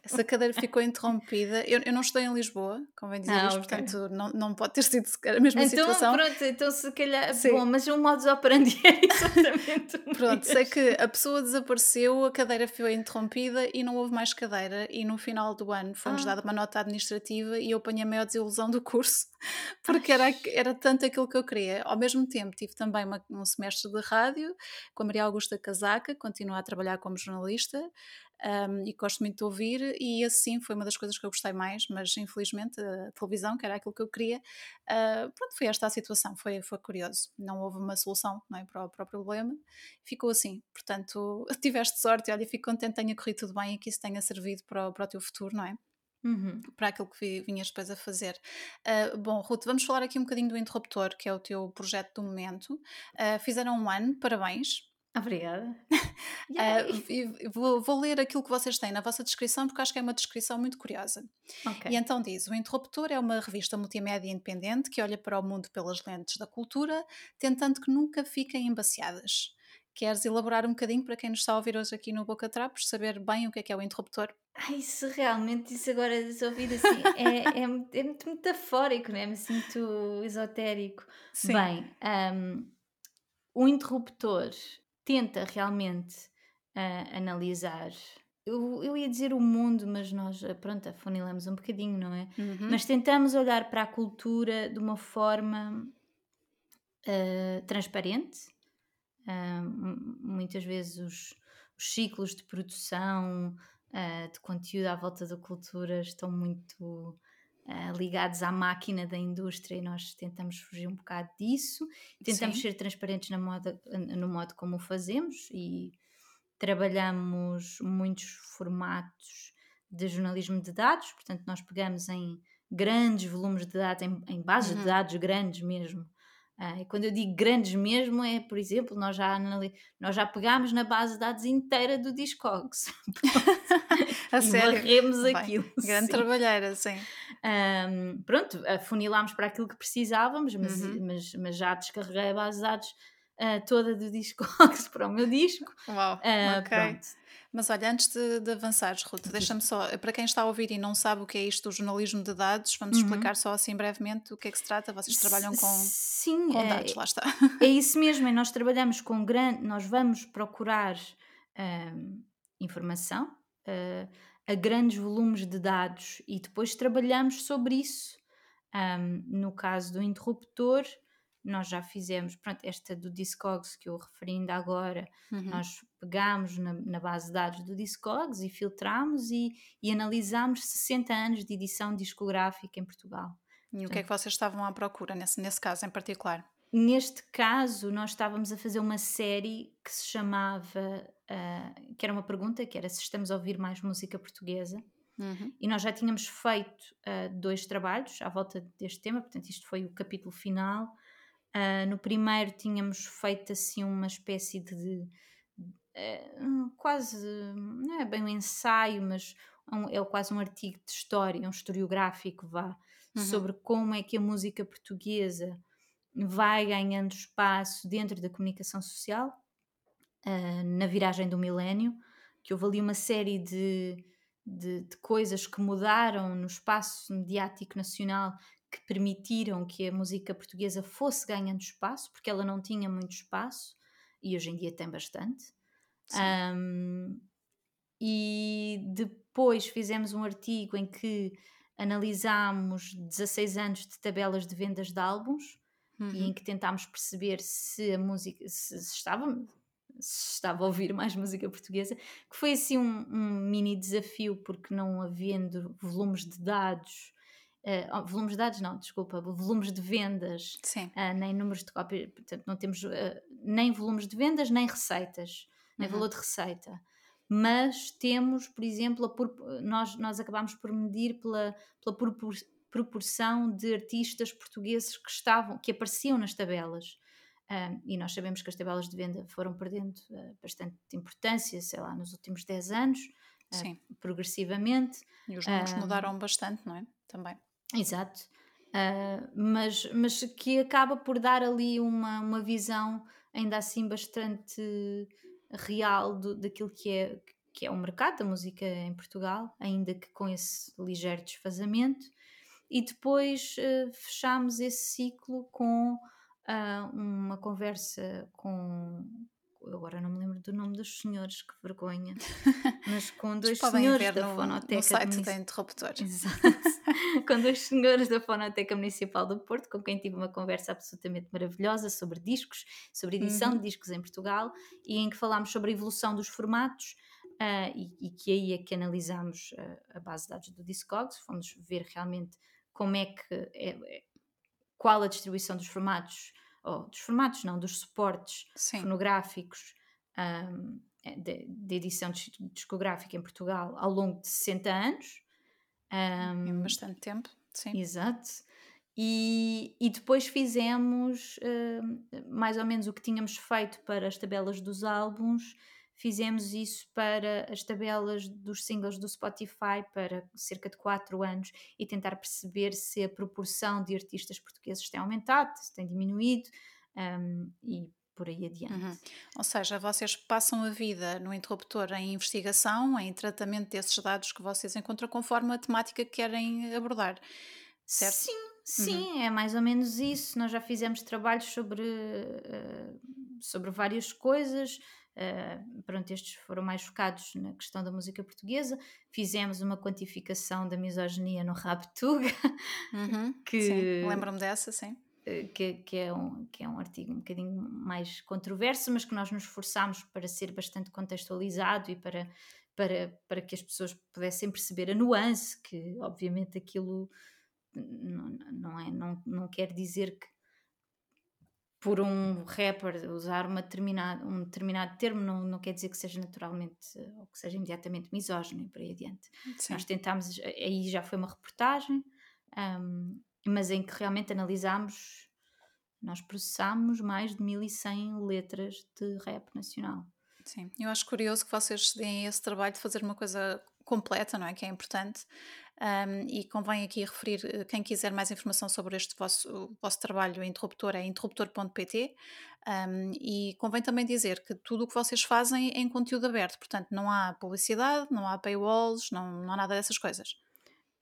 Essa cadeira ficou interrompida. Eu, eu não estudei em Lisboa, convém dizer ah, isto, okay. portanto não, não pode ter sido a mesma então, situação. Pronto, então se calhar. Sim. Bom, mas o modus operandi é exatamente. pronto, sei que a pessoa desapareceu, a cadeira foi interrompida e não houve mais cadeira. E no final do ano foi-nos ah. dada uma nota administrativa e eu apanhei a maior desilusão do curso, porque era, era tanto aquilo que eu queria. Ao mesmo tempo, tive também uma, um semestre de rádio com a Maria Augusta Casaca, continuo a trabalhar como jornalista. Um, e gosto muito de ouvir, e assim foi uma das coisas que eu gostei mais, mas infelizmente a televisão, que era aquilo que eu queria, uh, pronto, foi esta a situação, foi, foi curioso. Não houve uma solução não é, para, o, para o problema, ficou assim. Portanto, tiveste sorte, olha, fico contente tenha corrido tudo bem e que isso tenha servido para, para o teu futuro, não é? Uhum. para aquilo que vinhas depois a fazer. Uh, bom, Ruth, vamos falar aqui um bocadinho do Interruptor, que é o teu projeto do momento. Uh, fizeram um ano, parabéns. Obrigada. uh, vou, vou, ler aquilo que vocês têm na vossa descrição, porque acho que é uma descrição muito curiosa. Okay. E então diz: O Interruptor é uma revista multimédia independente que olha para o mundo pelas lentes da cultura, tentando que nunca fiquem embaciadas. Queres elaborar um bocadinho para quem nos está a ouvir hoje aqui no Boca Trapos, saber bem o que é que é o interruptor? Ai, isso realmente, isso agora de ouvir assim, é, é, é, muito metafórico, não é? Me sinto esotérico. Sim. Bem, um, o interruptor tenta realmente uh, analisar. Eu, eu ia dizer o mundo, mas nós, ah, pronto, afunilamos um bocadinho, não é? Uhum. Mas tentamos olhar para a cultura de uma forma uh, transparente. Uh, muitas vezes os, os, ciclos de produção de conteúdo à volta da cultura estão muito Uh, ligados à máquina da indústria e nós tentamos fugir um bocado disso, tentamos Sim. ser transparentes na moda, no modo como o fazemos e trabalhamos muitos formatos de jornalismo de dados, portanto nós pegamos em grandes volumes de dados, em, em bases uhum. de dados grandes mesmo, ah, e quando eu digo grandes mesmo, é, por exemplo, nós já, nós já pegámos na base de dados inteira do Discogs. a e sério? varremos aquilo. Grande sim. trabalheira, sim. Um, pronto, afunilámos para aquilo que precisávamos, mas, uhum. mas, mas já descarreguei a base de dados uh, toda do Discogs para o meu disco. Uau, uh, ok. Pronto. Mas olha, antes de, de avançares, Ruth, deixa-me só, para quem está a ouvir e não sabe o que é isto do jornalismo de dados, vamos uhum. explicar só assim brevemente o que é que se trata. Vocês trabalham com, Sim, com é, dados, lá está. É isso mesmo, nós trabalhamos com grande, nós vamos procurar uh, informação uh, a grandes volumes de dados e depois trabalhamos sobre isso. Um, no caso do interruptor, nós já fizemos, pronto, esta do Discogs que eu referi ainda agora, uhum. nós pegámos na, na, base de dados do Discogs e filtramos e, e analisámos 60 anos de edição discográfica em Portugal. E o que é que vocês estavam à procura nesse, nesse caso em particular? Neste caso, nós estávamos a fazer uma série que se chamava, uh, que era uma pergunta, que era se estamos a ouvir mais música portuguesa. Uhum. E nós já tínhamos feito uh, dois trabalhos à volta deste tema, portanto, isto foi o capítulo final. Uh, no primeiro tínhamos feito assim uma espécie de, uh, quase, não é bem um ensaio, mas um, é quase um artigo de história, um historiográfico, vá, uhum. sobre como é que a música portuguesa vai ganhando espaço dentro da comunicação social uh, na viragem do milénio, que houve ali uma série de, de, de coisas que mudaram no espaço mediático nacional que permitiram que a música portuguesa fosse ganhando espaço, porque ela não tinha muito espaço e hoje em dia tem bastante. Um, e depois fizemos um artigo em que analisámos 16 anos de tabelas de vendas de álbuns uhum. e em uhum. que tentámos perceber se a música se, se estava se estava a ouvir mais música portuguesa, que foi assim um, um mini desafio, porque não havendo volumes de dados Uh, volumes de dados, não, desculpa, volumes de vendas, uh, nem números de cópias, portanto, não temos uh, nem volumes de vendas, nem receitas, nem uhum. valor de receita. Mas temos, por exemplo, por, nós, nós acabámos por medir pela, pela propor, proporção de artistas portugueses que estavam, que apareciam nas tabelas. e nós sabemos que as tabelas de venda foram perdendo bastante importância, sei lá, nos últimos 10 anos, progressivamente. E os números mudaram bastante, não é? Também. Exato. Uh, mas, mas que acaba por dar ali uma, uma visão ainda assim bastante real do, daquilo que é, que é o mercado da música em Portugal, ainda que com esse ligeiro desfazamento. E depois uh, fechamos esse ciclo com uh, uma conversa com, agora não me lembro do nome dos senhores, que vergonha, mas com dois senhores da no, Fonoteca. No site Munic... da Interruptor. com dois senhores da Fonoteca Municipal do Porto, com quem tive uma conversa absolutamente maravilhosa sobre discos, sobre edição uhum. de discos em Portugal, e em que falámos sobre a evolução dos formatos, uh, e, e, que aí é que analisámos a, a base de dados do Discogs, fomos ver realmente como é que é, é, qual a distribuição dos formatos, ou dos formatos não, dos suportes Sim. fonográficos um, é, de, de, edição discográfica em Portugal ao longo de 60 anos. Um, em bastante tempo, sim. Exato. E, e depois fizemos uh, mais ou menos o que tínhamos feito para as tabelas dos álbuns, fizemos isso para as tabelas dos singles do Spotify para cerca de 4 anos e tentar perceber se a proporção de artistas portugueses tem aumentado, se tem diminuído um, e por aí adiante. Uhum. Ou seja, vocês passam a vida no interruptor em investigação, em tratamento desses dados que vocês encontram conforme a temática que querem abordar, certo? Sim, sim, uhum. é mais ou menos isso. Nós já fizemos trabalhos sobre, uh, sobre várias coisas. Uh, pronto, estes foram mais focados na questão da música portuguesa. Fizemos uma quantificação da misoginia no Raptuga. Uhum, que lembro-me dessa, sim. Eh, que, que, é um, que é um artigo um bocadinho mais controverso, mas que nós nos esforçámos para ser bastante contextualizado e para, para, para que as pessoas pudessem perceber a nuance, que obviamente aquilo não, não, é, não, não quer dizer que por um rapper usar uma determinada, um determinado termo não, não quer dizer que seja naturalmente ou que seja imediatamente misógino e por aí adiante. Sim. Nós tentámos, aí já foi uma reportagem, um, mas em que realmente analisámos, nós processámos mais de 1100 letras de rap nacional. Sim, eu acho curioso que vocês deem esse trabalho de fazer uma coisa completa, não é? Que é importante. Um, e convém aqui referir, eh, quem quiser mais informação sobre este vosso, vosso trabalho interruptor é interruptor.pt um, e convém também dizer que tudo o que vocês fazem é em conteúdo aberto, portanto não há publicidade, não há paywalls, não, não há nada dessas coisas.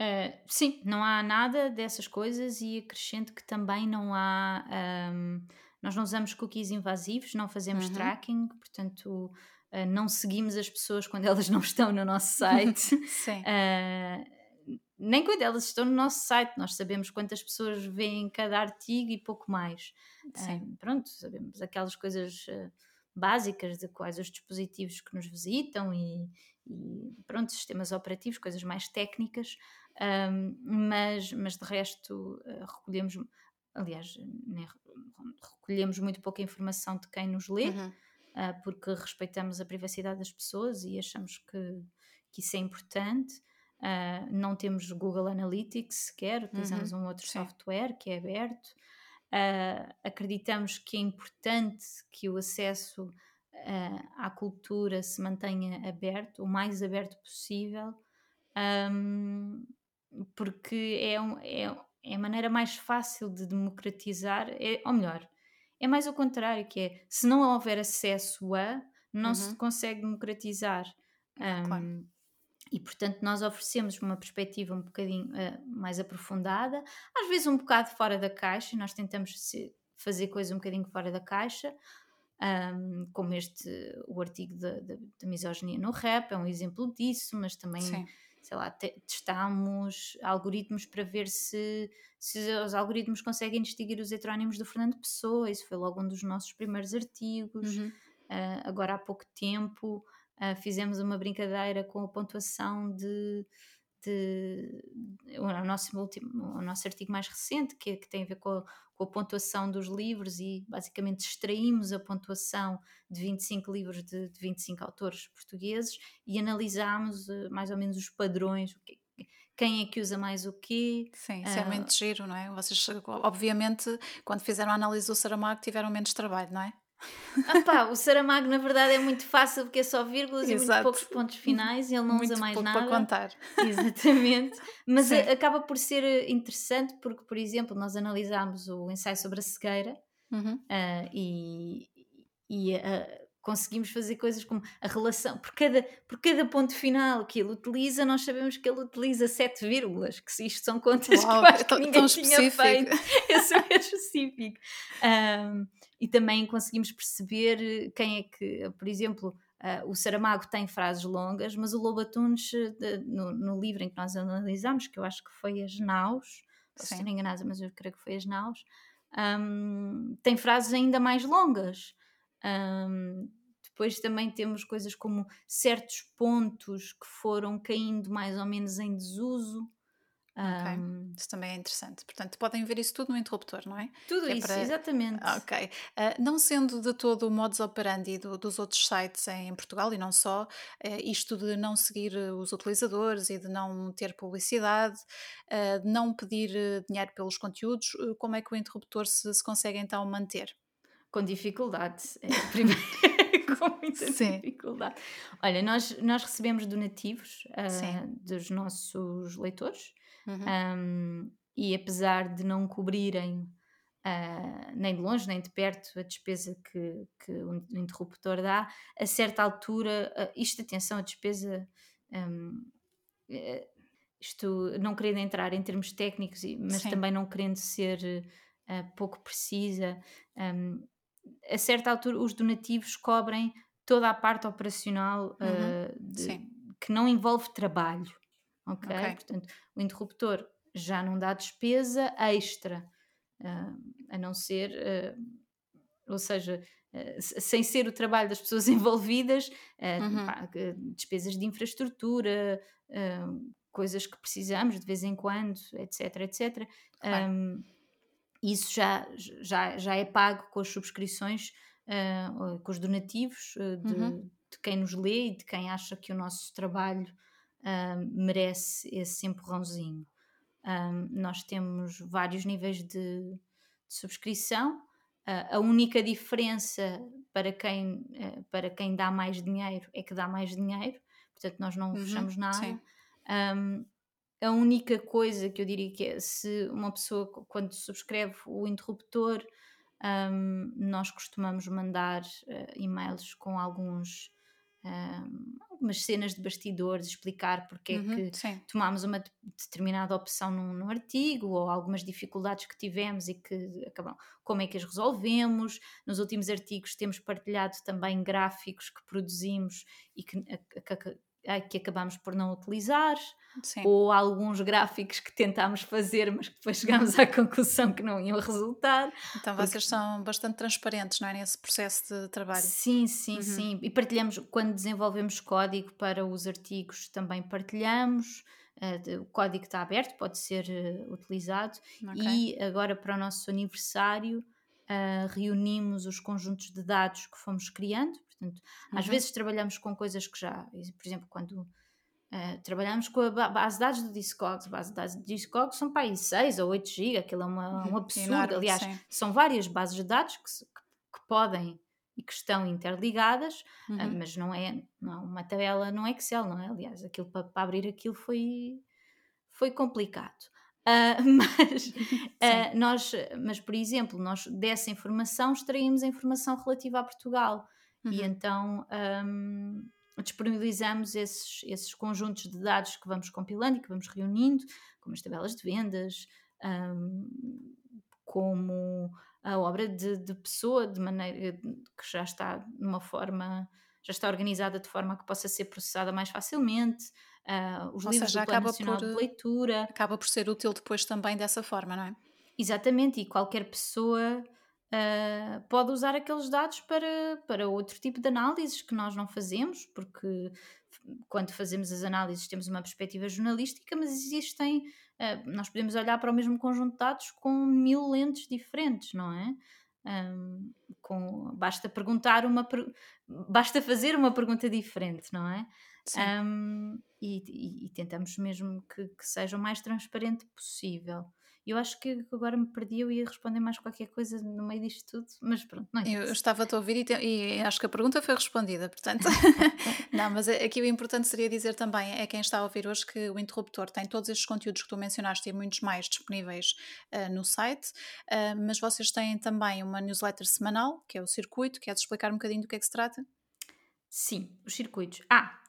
Uh, sim, não há nada dessas coisas e acrescento que também não há. Um, nós não usamos cookies invasivos, não fazemos uhum. tracking, portanto uh, não seguimos as pessoas quando elas não estão no nosso site. sim. Uh, nem quando elas estão no nosso site, nós sabemos quantas pessoas veem cada artigo e pouco mais. Sim. pronto, sabemos aquelas coisas básicas de quais os dispositivos que nos visitam e, e pronto, sistemas operativos, coisas mais técnicas, um, mas, mas de resto uh, recolhemos, aliás, né, recolhemos muito pouca informação de quem nos lê, uhum. uh, porque respeitamos a privacidade das pessoas e achamos que, que isso é importante. Uh, não temos Google Analytics sequer, utilizamos uhum. um outro Sim. software que é aberto. Uh, acreditamos que é importante que o acesso uh, à cultura se mantenha aberto, o mais aberto possível, um, porque é, um, é, é a maneira mais fácil de democratizar, é, ou melhor, é mais o contrário, que é se não houver acesso a, não uhum. se consegue democratizar. Um, claro. E portanto, nós oferecemos uma perspectiva um bocadinho uh, mais aprofundada, às vezes um bocado fora da caixa, nós tentamos fazer coisas um bocadinho fora da caixa, um, como este, o artigo da misoginia no rap, é um exemplo disso, mas também. Sim sei lá, te, testamos algoritmos para ver se, se os algoritmos conseguem distinguir os heterónimos do Fernando Pessoa, isso foi logo um dos nossos primeiros artigos. Uhum. Uh, agora há pouco tempo uh, fizemos uma brincadeira com a pontuação de, de, o, nosso último, o nosso artigo mais recente, que, que tem a ver com a, com a, pontuação dos livros, e basicamente extraímos a pontuação de 25 livros de, de 25 autores portugueses e analisámos uh, mais ou menos os padrões, quem é que usa mais o quê. Sim, isso uh, é muito giro, não é? Vocês, obviamente, quando fizeram a análise do Saramago, tiveram menos trabalho, não é? Ah o Saramago na verdade é muito fácil porque é só vírgulas Exato. e muito poucos pontos finais e ele não muito usa mais nada. para contar. Exatamente. Mas a, acaba por ser eh, interessante porque, por exemplo, nós analisámos o ensaio sobre a cegueira uhum. uh, e, e uh, conseguimos fazer coisas como a relação, por cada, por cada ponto final que ele utiliza, nós sabemos que ele utiliza sete vírgulas, que se isto são contas Uau, que eu acho que ninguém tinha feito. é específico. Um, e também conseguimos perceber quem é que, por exemplo, uh, o Saramago tem frases longas, mas o Lobatunes, no, no livro em que nós analisamos, que eu acho que foi As Naus, se não enganada, mas eu creio que foi As Naus, um, tem frases ainda mais longas. Um, Depois também temos coisas como certos pontos que foram caindo mais ou menos em desuso. Ok, um, isso também é interessante. Portanto, podem ver isso tudo no interruptor, não é? Tudo é isso, para... exatamente. Ok. Uh, não sendo de todo o modus operandi do, dos outros sites em Portugal e não só, uh, isto de não seguir os utilizadores e de não ter publicidade, uh, de não pedir dinheiro pelos conteúdos, como é que o interruptor se, se consegue então manter? Com dificuldade. É, primeiro. com muita Sim. dificuldade. Olha, nós, nós recebemos donativos dos nossos leitores Uhum. Um, e apesar de não cobrirem uh, nem de longe nem de perto a despesa que, que o interruptor dá, a certa altura, uh, isto, atenção, a despesa. Um, uh, isto não querendo entrar em termos técnicos, mas Sim. também não querendo ser uh, pouco precisa, um, a certa altura os donativos cobrem toda a parte operacional uh, uhum. de, que não envolve trabalho ok? okay. Portanto, o interruptor já não dá despesa extra, uh, a não ser, uh, ou seja, uh, sem ser o trabalho das pessoas envolvidas, uhum. pá, despesas de infraestrutura, coisas que precisamos de vez em quando, etc, etc. Claro. Um, isso já, já, já é pago com as subscrições, com os donativos de, uhum. de quem nos lê e de quem acha que o nosso trabalho um, merece esse empurrãozinho. Nós temos vários níveis de, de subscrição. Uh, a única diferença para quem, uh, para quem dá mais dinheiro é que dá mais dinheiro, portanto, nós não uhum, fechamos nada. Um, a única coisa que eu diria que é se uma pessoa, quando subscreve o interruptor, um, nós costumamos mandar uh, e-mails com alguns um, algumas cenas de bastidores, explicar porque uhum, é que sim. tomámos uma determinada opção num, num, artigo ou algumas dificuldades que tivemos e que acabam, como é que as resolvemos. Nos últimos artigos temos partilhado também gráficos que produzimos e que, que, que acabamos por não utilizar, Sim. ou alguns gráficos que tentámos fazer, mas que depois chegámos à conclusão que não iam resultar. Então porque... vocês são bastante transparentes, não é? Nesse processo de trabalho. Sim, sim, uhum. sim. E partilhamos, quando desenvolvemos código para os artigos, também partilhamos. Uh, o código está aberto, pode ser uh, utilizado. Okay. E agora, para o nosso aniversário, uh, reunimos os conjuntos de dados que fomos criando Portanto, uhum. às vezes trabalhamos com coisas que já, por exemplo, quando uh, trabalhamos com a base de dados do Discogs, a base de dados do Discogs são para aí 6 ou 8 GB, aquilo é uma, um absurdo. Enorme, Aliás, sim. são várias bases de dados que, que, que podem e que estão interligadas, uhum. uh, mas não é, não é uma tabela no Excel, não é? Aliás, aquilo para, para abrir aquilo foi, foi complicado. Uh, mas uh, nós, mas por exemplo, nós dessa informação extraímos a informação relativa a Portugal. Uhum. E então um, disponibilizamos esses, esses conjuntos de dados que vamos compilando e que vamos reunindo, como as tabelas de vendas, um, como a obra de, de, pessoa, de maneira que já está numa forma, já está organizada de forma que possa ser processada mais facilmente. Uh, os Ou livros seja, do Plano Nacional por, de Leitura. Acaba por ser útil depois também dessa forma, não é? Exatamente, e qualquer pessoa uh, pode usar aqueles dados para, para outro tipo de análises que nós não fazemos, porque quando fazemos as análises temos uma perspectiva jornalística, mas existem, uh, nós podemos olhar para o mesmo conjunto de dados com mil lentes diferentes, não é? Um, com, basta perguntar uma basta fazer uma pergunta diferente, não é? Um, e, e, e, tentamos mesmo que, que seja o mais transparente possível. Eu acho que agora me perdi, eu ia responder mais qualquer coisa no meio disto tudo, mas pronto, não é Eu estava a ouvir e, te, e, acho que a pergunta foi respondida, portanto. não, mas aqui o importante seria dizer também é quem está a ouvir hoje que o interruptor tem todos estes conteúdos que tu mencionaste e muitos mais disponíveis uh, no site, uh, mas vocês têm também uma newsletter semanal, que é o Circuito, queres explicar um bocadinho do que é que se trata? Sim, os circuitos. Ah,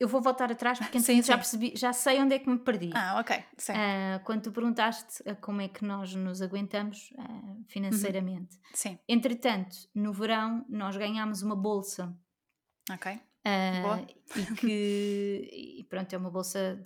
eu vou voltar atrás porque sim, já percebi, já sei onde é que me perdi. Ah, ok. Sim. Uh, quando tu perguntaste uh, como é que nós nos aguentamos uh, financeiramente. Uhum. Sim. Entretanto, no verão nós ganhámos uma bolsa. Ok. Boa. E que e pronto, é uma bolsa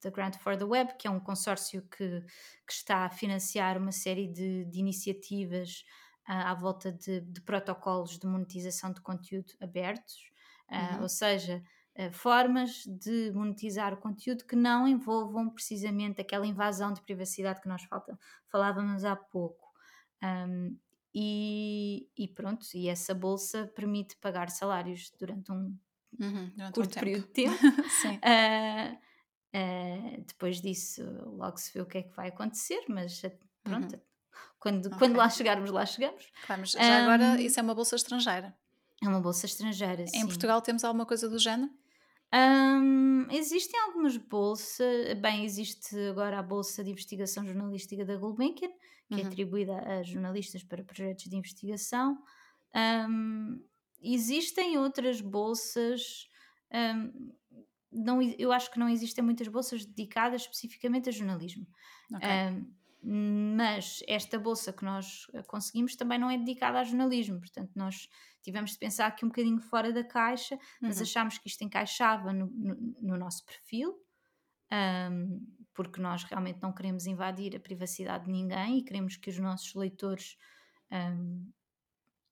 da Grant for the Web, que é um consórcio que, que está a financiar uma série de, de iniciativas à volta de, de, protocolos de monetização de conteúdo abertos, uhum. ou seja, formas de monetizar o conteúdo que não envolvam precisamente aquela invasão de privacidade que nós falta, falávamos há pouco. Um, e, e, pronto, e essa bolsa permite pagar salários durante um uhum, durante curto um período de tempo. Sim. Uh, uh, depois disso, logo se vê o que é que vai acontecer, mas pronto, uhum. quando, okay. quando lá chegarmos, lá chegamos. Claro, mas já um, agora isso é uma bolsa estrangeira. É uma bolsa estrangeira. Em sim. Portugal temos alguma coisa do género? Um, existem algumas bolsas, bem, existe agora a Bolsa de Investigação Jornalística da Gulbenkian, que é uhum. é atribuída a jornalistas para projetos de investigação. Um, existem outras bolsas, um, não, eu acho que não existem muitas bolsas dedicadas especificamente a jornalismo. Okay. mas esta bolsa que nós conseguimos também não é dedicada a jornalismo, portanto, nós tivemos de pensar aqui um bocadinho fora da caixa, mas uhum. achámos que isto encaixava no, no, no nosso perfil, um, porque nós realmente não queremos invadir a privacidade de ninguém e queremos que os nossos leitores. Um,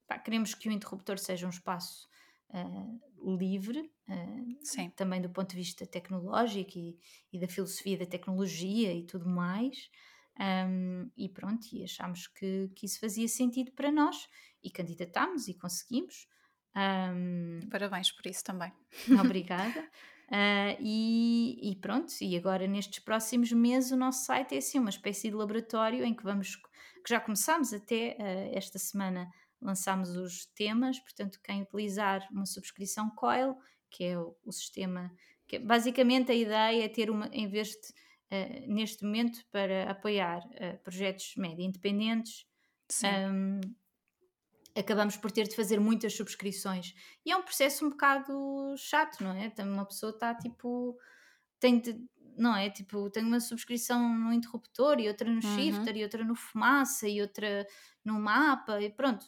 pá, queremos que o interruptor seja um espaço uh, livre, uh, também do ponto de vista tecnológico e, e da filosofia da tecnologia e tudo mais. Um, e pronto, e achámos que, que isso fazia sentido para nós e candidatámos e conseguimos. Um, Parabéns por isso também. Obrigada. Uh, e, e, pronto, e agora nestes próximos meses o nosso site é assim uma espécie de laboratório em que vamos, que já começámos até uh, esta semana lançámos os temas, portanto quem utilizar uma subscrição COIL, que é o, o sistema, que basicamente a ideia é ter uma, em vez de uh, neste momento para apoiar projetos média independentes, um, acabamos por ter de fazer muitas subscrições. E é um processo um bocado chato, não é? Uma pessoa está tipo. tem de, não é? Tipo, tem uma subscrição no interruptor e outra no shifter uhum. e outra no fumaça e outra no mapa e pronto.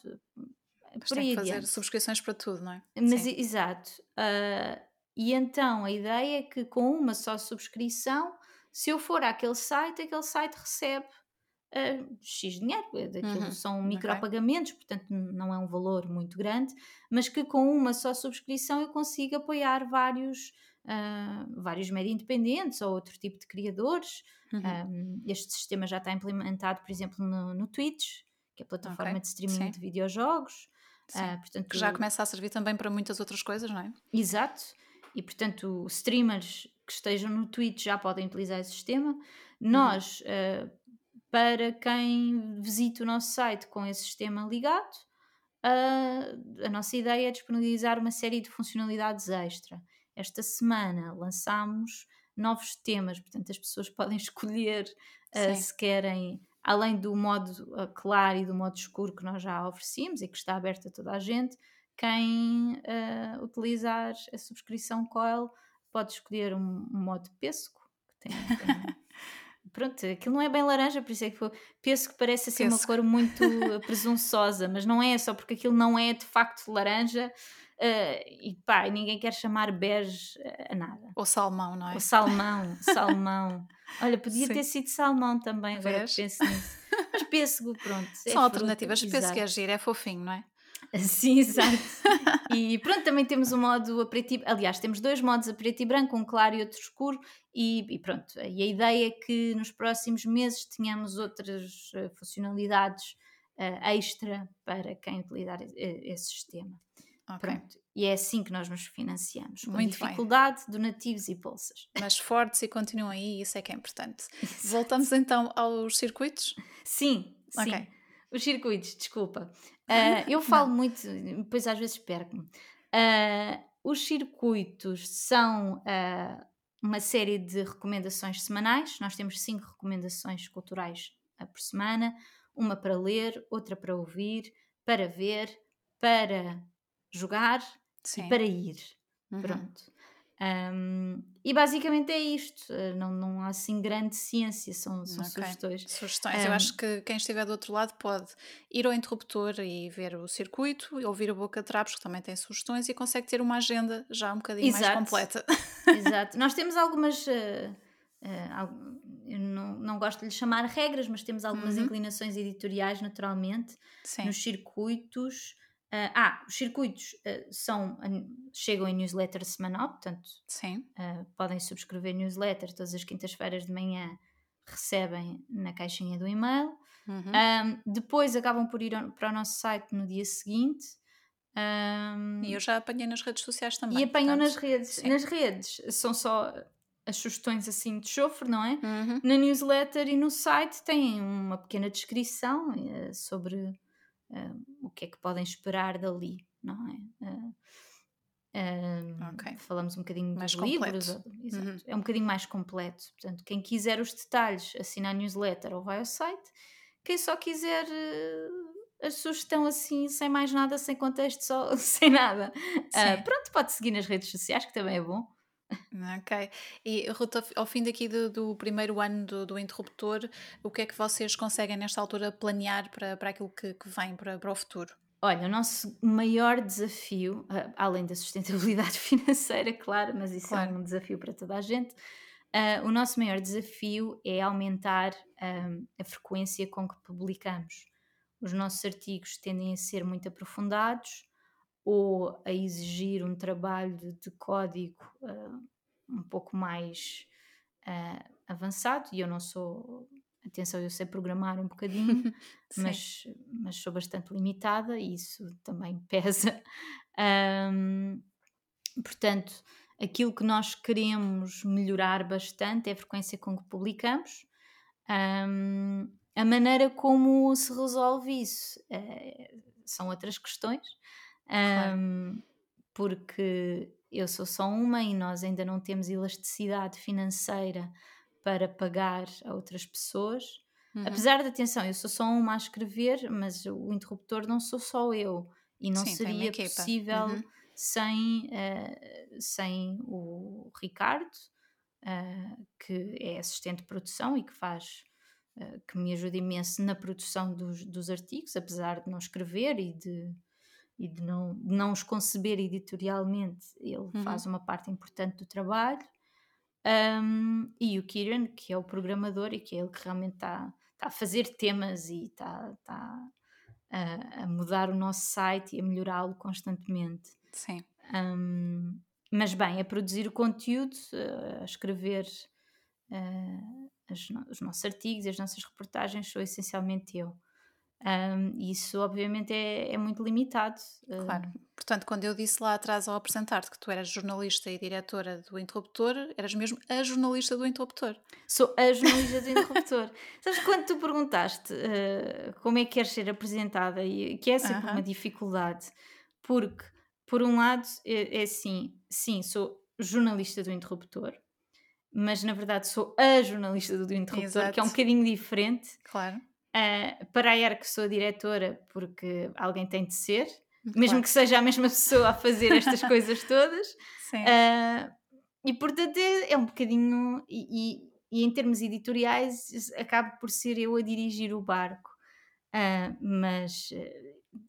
Mas tem que fazer subscrições para tudo, não é? Mas, Sim. exato. Uh, e então a ideia é que com uma só subscrição, se eu for àquele site, aquele site recebe uh, X dinheiro, é daquilo uhum. são micropagamentos, okay. portanto não é um valor muito grande, mas que com uma só subscrição eu consigo apoiar vários, uh, vários média independentes ou outro tipo de criadores. Uhum. Um, este sistema já está implementado, por exemplo, no, no Twitch, que é a plataforma okay. de streaming Sim. de videojogos. Uh, portanto, que já começa a servir também para muitas outras coisas, não é? Exato. E portanto, streamers que estejam no Twitch já podem utilizar esse sistema. Uhum. Nós, uhum. uh, para quem visita o nosso site com esse sistema ligado. Uh, a nossa ideia é disponibilizar uma série de funcionalidades extra. Esta semana lançámos novos temas, portanto, as pessoas podem escolher uh, se querem, além do modo uh, claro e do modo escuro que nós já oferecemos e que está aberto a toda a gente, quem utilizar a subscrição Coil pode escolher um, um modo pesco, que tem, tem pronto, aquilo não é bem laranja, por isso é que foi, penso que parece assim uma cor muito presunçosa, mas não é só porque aquilo não é de facto laranja. Uh, e pá, ninguém quer chamar bege a nada. Ou salmão, não é? Ou salmão, salmão. Olha, podia Sim. ter sido salmão também, agora que penso nisso. Mas pêssego, pronto. É São alternativas. Pêssego é giro, é fofinho, não é? Sim, exato. e pronto, também temos o modo a preto e... Aliás, temos dois modos a preto e branco, um claro e outro escuro. E, e pronto, e a ideia é que nos próximos meses tenhamos outras uh, funcionalidades uh, extra para quem utilizar esse sistema. Okay. Pronto, e é assim que nós nos financiamos, com Muito dificuldade, bem. donativos e bolsas. Mas fortes e continuam aí, isso é que é importante. Voltamos então aos circuitos? Sim, sim. Okay. Os circuitos, desculpa. Uh, eu falo muito, depois às vezes perco-me. Uh, os circuitos são uh, uma série de recomendações semanais. Nós temos cinco recomendações culturais por semana: uma para ler, outra para ouvir, para ver, para jogar Sim. e para ir. Uhum. Pronto. Um, e basicamente é isto, eh, não, não há assim grande ciência, são, são okay. sugestões. Sugestões. Um, Eu acho que quem estiver do outro lado pode ir ao interruptor e ver o circuito, ouvir o Boca de Trapos, que também tem sugestões, e consegue ter uma agenda já um bocadinho Exato. mais completa. Exato. Nós temos algumas. Uh, uh, eu não, não gosto de lhe chamar regras, mas temos algumas uhum. inclinações editoriais, naturalmente, Sim. nos circuitos. Uh, ah, os circuitos uh, são, chegam em newsletter semanal, portanto. Uh, podem subscrever newsletter todas as quintas-feiras de manhã, recebem na caixinha do e-mail. Uhum. Um, depois acabam por ir para o nosso site no dia seguinte. Um, e eu já apanhei nas redes sociais também. E apanham nas redes. Sim. Nas redes são só as sugestões assim de chofre, não é? Uhum. Na newsletter e no site têm uma pequena descrição uh, sobre o que é que podem esperar dali, não é? Uh, okay. Falamos um bocadinho mais dos completo. livros, uhum. é um bocadinho mais completo. Portanto, quem quiser os detalhes, assina a newsletter ou vai ao site. Quem só quiser a sugestão assim, sem mais nada, sem contexto, só, sem nada. Uh, pronto, pode seguir nas redes sociais, que também é bom. Ok. E Ruth, ao fim daqui do, do primeiro ano do, do, interruptor, o que é que vocês conseguem nesta altura planear para, para aquilo que, que vem para, para o futuro? Olha, o nosso maior desafio, além da sustentabilidade financeira, claro, mas isso claro. é um desafio para toda a gente, uh, o nosso maior desafio é aumentar um, a frequência com que publicamos. Os nossos artigos tendem a ser muito aprofundados, ou a exigir um trabalho de, código uh, um pouco mais uh, avançado, e eu não sou, atenção, eu sei programar um bocadinho, mas, mas sou bastante limitada e isso também pesa. Um, portanto, aquilo que nós queremos melhorar bastante é a frequência com que publicamos. Um, a maneira como se resolve isso uh, são outras questões, Claro. Um, porque eu sou só uma e nós ainda não temos elasticidade financeira para pagar a outras pessoas. Uhum. Apesar da atenção, eu sou só uma a escrever, mas o interruptor não sou só eu e não Sim, seria possível uhum. sem, uh, sem o Ricardo, uh, que é assistente de produção e que faz. Uh, que me ajuda imenso na produção dos, dos artigos, apesar de não escrever e de, e de não, de não os conceber editorialmente, ele uhum. faz uma parte importante do trabalho. Um, e o Kieran, que é o programador e que é ele que realmente está tá a fazer temas e está tá a, a, mudar o nosso site e a melhorá-lo constantemente. Sim. Um, mas bem, a produzir o conteúdo, a escrever uh, as, os nossos artigos e as nossas reportagens sou essencialmente eu. Um, isso obviamente é, é, muito limitado. Claro. Portanto, quando eu disse lá atrás ao apresentar-te que tu eras jornalista e diretora do Interruptor, eras mesmo a jornalista do Interruptor. Sou a jornalista do Interruptor. Sabes, quando tu perguntaste uh, como é que queres ser apresentada, e que é sempre uh -huh. uma dificuldade, porque, por um lado, é, é assim, sim, sou jornalista do Interruptor, mas na verdade sou a jornalista do Interruptor, Exato. que é um bocadinho diferente. Claro Uh, para a ERC sou diretora porque alguém tem de ser, claro. mesmo que seja a mesma pessoa a fazer estas coisas todas. Uh, e portanto é, é um bocadinho. E, e, e, em termos editoriais, acabo por ser eu a dirigir o barco. Uh, mas,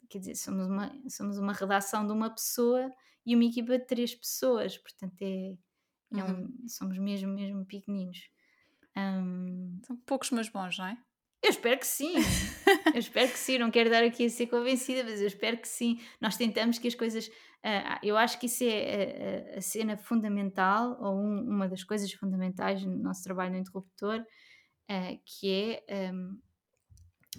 quer dizer, somos uma, somos uma redação de uma pessoa e uma equipa de três pessoas, portanto é, é um, uhum. somos mesmo, mesmo pequeninos. Um, São poucos, mas bons, não é? Eu espero que sim. eu espero que sim. Não quero dar aqui a ser convencida, mas eu espero que sim. Nós tentamos que as coisas. Uh, eu acho que isso é a, a cena fundamental, ou um, uma das coisas fundamentais no nosso trabalho no interruptor, uh, que é. Um,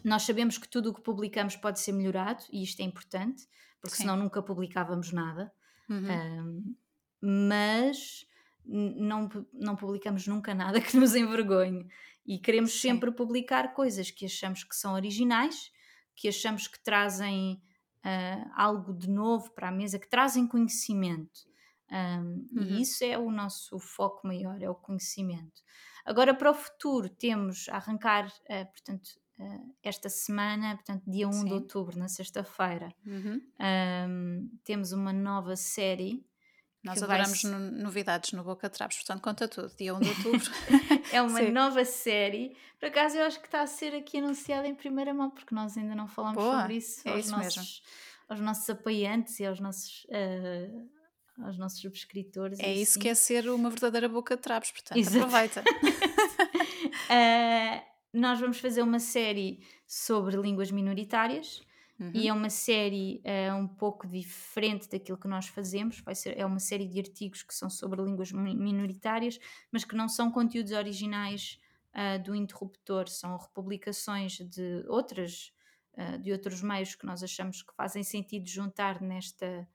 nós sabemos que tudo o que publicamos pode ser melhorado, e isto é importante, porque sim. senão nunca publicávamos nada. Uhum. Um, mas não, não publicamos nunca nada que nos envergonhe. E queremos Sim. sempre publicar coisas que achamos que são originais, que achamos que trazem uh, algo de novo para a mesa, que trazem conhecimento. Um, uhum. E isso é o nosso foco maior, é o conhecimento. Agora, para o futuro, temos a arrancar, uh, portanto, uh, esta semana, portanto, dia 1 Sim. de outubro, na sexta-feira, uhum. um, temos uma nova série nós adoramos vai... novidades no Boca Trapos, portanto conta tudo, dia 1 de outubro. é uma Sim. nova série. Por acaso eu acho que está a ser aqui anunciada em primeira mão, porque nós ainda não falamos Boa, sobre isso, é aos, isso nossos, aos nossos apoiantes e aos nossos, uh, aos nossos subscritores. É isso assim. que é ser uma verdadeira boca de trapos, portanto, Exato. aproveita. uh, nós vamos fazer uma série sobre línguas minoritárias. Uhum. E é uma série uh, um pouco diferente daquilo que nós fazemos. Vai ser, é uma série de artigos que são sobre línguas minoritárias, mas que não são conteúdos originais uh, do interruptor, são republicações de outras uh, de outros meios que nós achamos que fazem sentido juntar nesta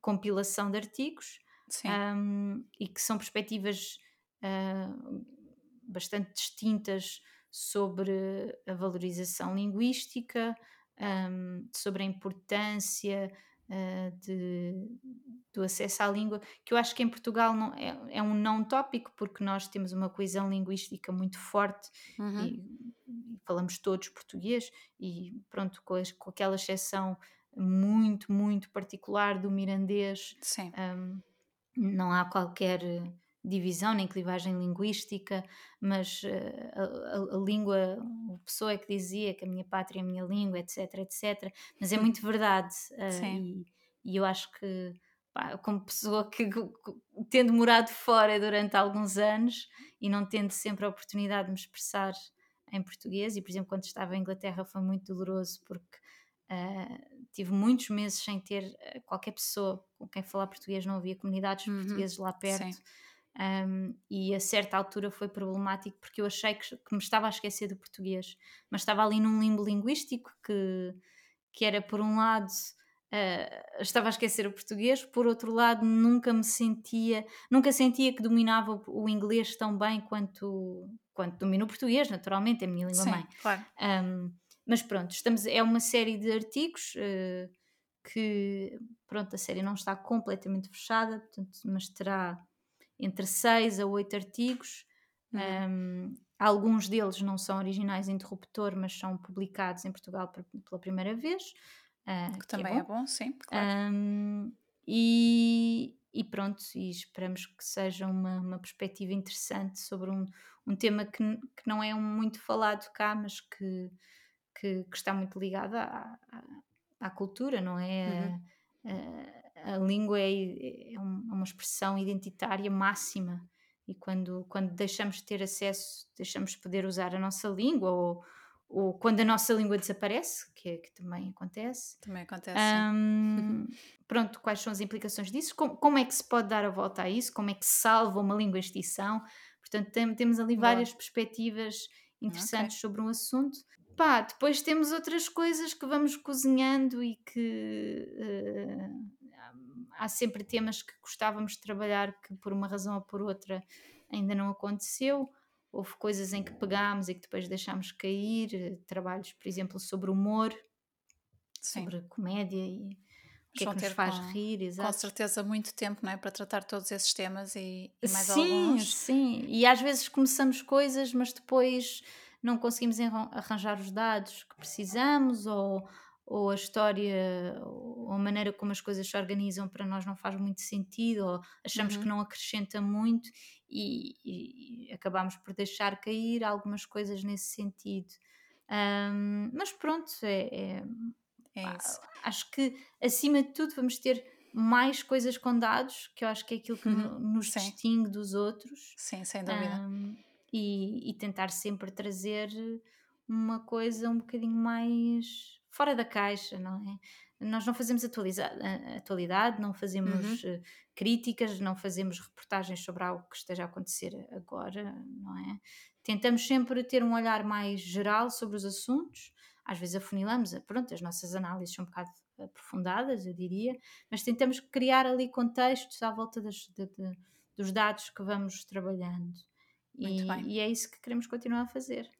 compilação de artigos um, e que são perspectivas bastante distintas sobre a valorização linguística, um, sobre a importância uh, de, do acesso à língua, que eu acho que em Portugal não, é, é, um não tópico, porque nós temos uma coesão linguística muito forte uhum. e, e, falamos todos português, e pronto, com, as, com aquela exceção muito, muito particular do mirandês, um, não há qualquer divisão nem clivagem linguística, mas uh, a, a, a, língua, a pessoa é que dizia que a minha pátria é a minha língua, etc, etc. Mas é uhum. muito verdade uh, e, e, eu acho que, como pessoa que, tendo morado fora durante alguns anos e não tendo sempre a oportunidade de me expressar em português, e por exemplo, quando estava em Inglaterra foi muito doloroso porque Uh, tive muitos meses sem ter qualquer pessoa com quem falar português, não havia comunidades uhum. portugueses lá perto. Sim. Um, e a certa altura foi problemático porque eu achei que, que, me estava a esquecer do português, mas estava ali num limbo linguístico que, que era, por um lado, uh, estava a esquecer o português, por outro lado, nunca me sentia, nunca sentia que dominava o, inglês tão bem quanto, quanto domino o português, naturalmente, é a minha língua Sim, mãe. Claro. Um, mas pronto, estamos, é uma série de artigos. Uh, que pronto, a série não está completamente fechada, portanto, mas terá entre 6 a 8 artigos. Uhum. Um, alguns deles não são originais em interruptor, mas são publicados em Portugal pela primeira vez. Uh, que, que, também é bom, é bom sim, claro. Um, e, e, pronto, e esperamos que seja uma, uma perspectiva interessante sobre um, um tema que, que não é muito falado cá, mas que, que, que está muito ligado à, à, à, cultura, não é? Uhum. A, a língua é, é uma expressão identitária máxima e quando, quando deixamos de ter acesso, deixamos de poder usar a nossa língua ou, ou quando a nossa língua desaparece, que, é, que também acontece. Também acontece. Um, pronto, quais são as implicações disso? Como, como, é que se pode dar a volta a isso? Como é que se salva uma língua extinção? Portanto, tem, temos ali Boa. várias perspectivas interessantes okay. sobre um assunto. Pá, depois temos outras coisas que vamos cozinhando e que uh, há sempre temas que gostávamos de trabalhar que por uma razão ou por outra ainda não aconteceu. Houve coisas em que pegámos e que depois deixámos cair, eh, trabalhos, por exemplo, sobre humor, Sim. sobre comédia e o que é que nos faz com, rir. Exato. Com certeza muito tempo não é? para tratar todos esses temas e, e mais sim, alguns. Sim, e às vezes começamos coisas, mas depois não conseguimos arranjar os dados que precisamos ou ou a história ou a maneira como as coisas se organizam para nós não faz muito sentido ou achamos uhum. que não acrescenta muito e, e, acabamos por deixar cair algumas coisas nesse sentido. Um, mas pronto, é, é, é acho que acima de tudo vamos ter mais coisas com dados, que eu acho que é aquilo que uhum. nos Sim. distingue dos outros. Sim, sem dúvida. Um, e, e tentar sempre trazer uma coisa um bocadinho mais fora da caixa, não é? Nós não fazemos atualidade, não fazemos uhum. Eh, críticas, não fazemos reportagens sobre algo que esteja a acontecer agora, não é? Tentamos sempre ter um olhar mais geral sobre os assuntos, às vezes afunilamos, eh, pronto, as nossas análises são um bocado aprofundadas, eu diria, mas tentamos criar ali contextos à volta das, de, de, dos dados que vamos trabalhando. E, e, é isso que queremos continuar a fazer.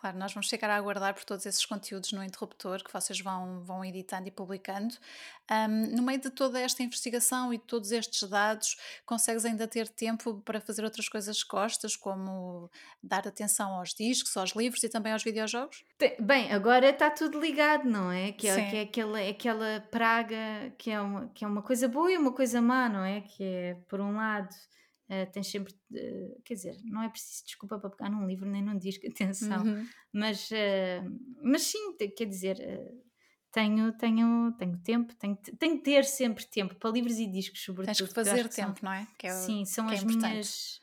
Claro, nós vamos ficar a aguardar por todos esses conteúdos no interruptor que vocês vão, vão editando e publicando. Um, no meio de toda esta investigação e todos estes dados, consegues ainda ter tempo para fazer outras coisas que gostas, como dar atenção aos discos, aos livros e também aos videojogos? Bem, agora está tudo ligado, não é? Que é, que é aquela, é aquela praga que é, uma, que é uma coisa boa e uma coisa má, não é? Que é, por um lado Uh, tens sempre, uh, quer dizer, não é preciso desculpa para pegar num livro nem num disco, atenção, uhum. mas, uh, mas sim, quer dizer, tenho, tenho, tenho tempo, tenho, tenho que ter sempre tempo para livros e discos, sobretudo. Tens que fazer tempo, são, não é? é sim, são é as minhas.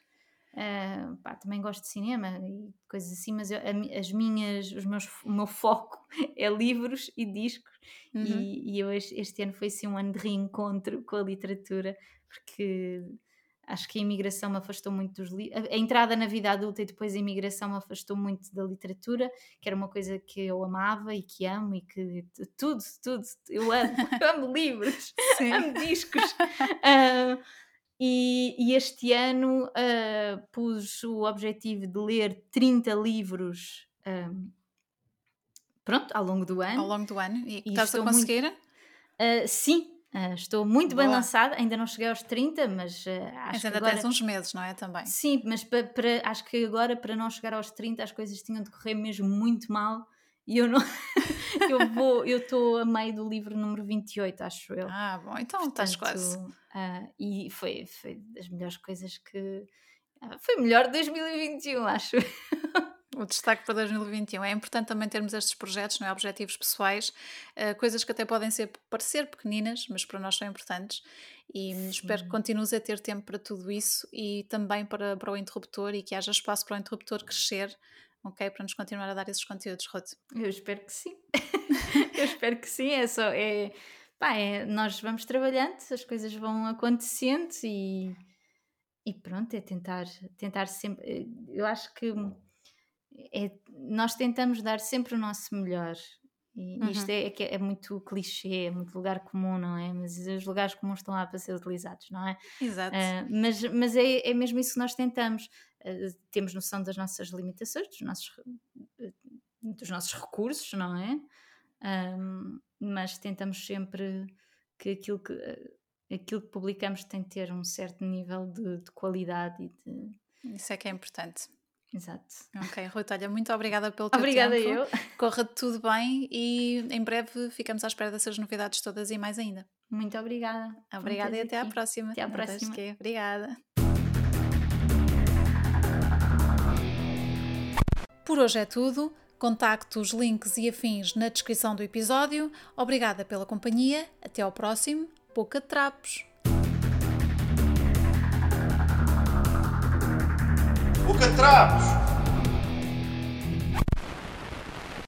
Uh, pá, também gosto de cinema e coisas assim, mas eu, as minhas, os meus, o meu foco é livros e discos. Uhum. E, e eu, este ano foi assim um ano de reencontro com a literatura, porque acho que a imigração me afastou muito dos livros. A, entrada na vida adulta e depois a imigração me afastou muito da literatura, que era uma coisa que eu amava e que amo e que tudo, tudo, eu amo, eu amo livros, Sim. amo discos. Uh, e, e, este ano uh, pus o objetivo de ler 30 livros. Um, pronto, ao longo do ano. Ao longo do ano. E, e estás a conseguir? Muito, uh, sim, Uh, estou muito Boa. bem lançada, ainda não cheguei aos 30, mas uh, acho mas que ainda agora... tens uns meses, não é? Também. Sim, mas para, para, acho que agora para não chegar aos 30 as coisas tinham de correr mesmo muito mal e eu não eu vou, eu estou a meio do livro número 28, acho eu. Ah, bom, então Portanto, estás quase. Uh, e foi, foi das melhores coisas que foi melhor de 2021, acho. O destaque para 2021. É importante também termos estes projetos, não é? objetivos pessoais, uh, coisas que até podem ser, parecer pequeninas, mas para nós são importantes. E Sim. espero que continues a ter tempo para tudo isso e também para, para o interruptor e que haja espaço para o interruptor crescer, ok? Para nos continuar a dar esses conteúdos, Ruth. Eu espero que sim. Eu espero que sim. É só. É, pá, é, nós vamos trabalhando, as coisas vão acontecendo e. E pronto, é tentar, tentar sempre. Eh, eu acho que é, nós tentamos dar sempre o nosso melhor. E uhum. isto é, é, é, muito clichê, é muito lugar comum, não é? Mas os lugares comuns estão lá para ser utilizados, não é? Exato. Uh, mas mas é, é mesmo isso que nós tentamos. Uh, temos noção das nossas limitações, dos nossos, dos nossos recursos, não é? Um, mas tentamos sempre que aquilo que, aquilo que publicamos tem que ter um certo nível de, de qualidade e de. Isso é que é importante. Exato. Ok, Ruth, olha, muito obrigada pelo teu obrigada tempo. Obrigada eu. Corra tudo bem e em breve ficamos à espera dessas novidades todas e mais ainda. Muito obrigada. Obrigada e até aqui. à próxima. Até à próxima. Obrigada. Por hoje é tudo. Contactos, links e afins na descrição do episódio. Obrigada pela companhia. Até ao próximo. Boca de Trapos. catrapos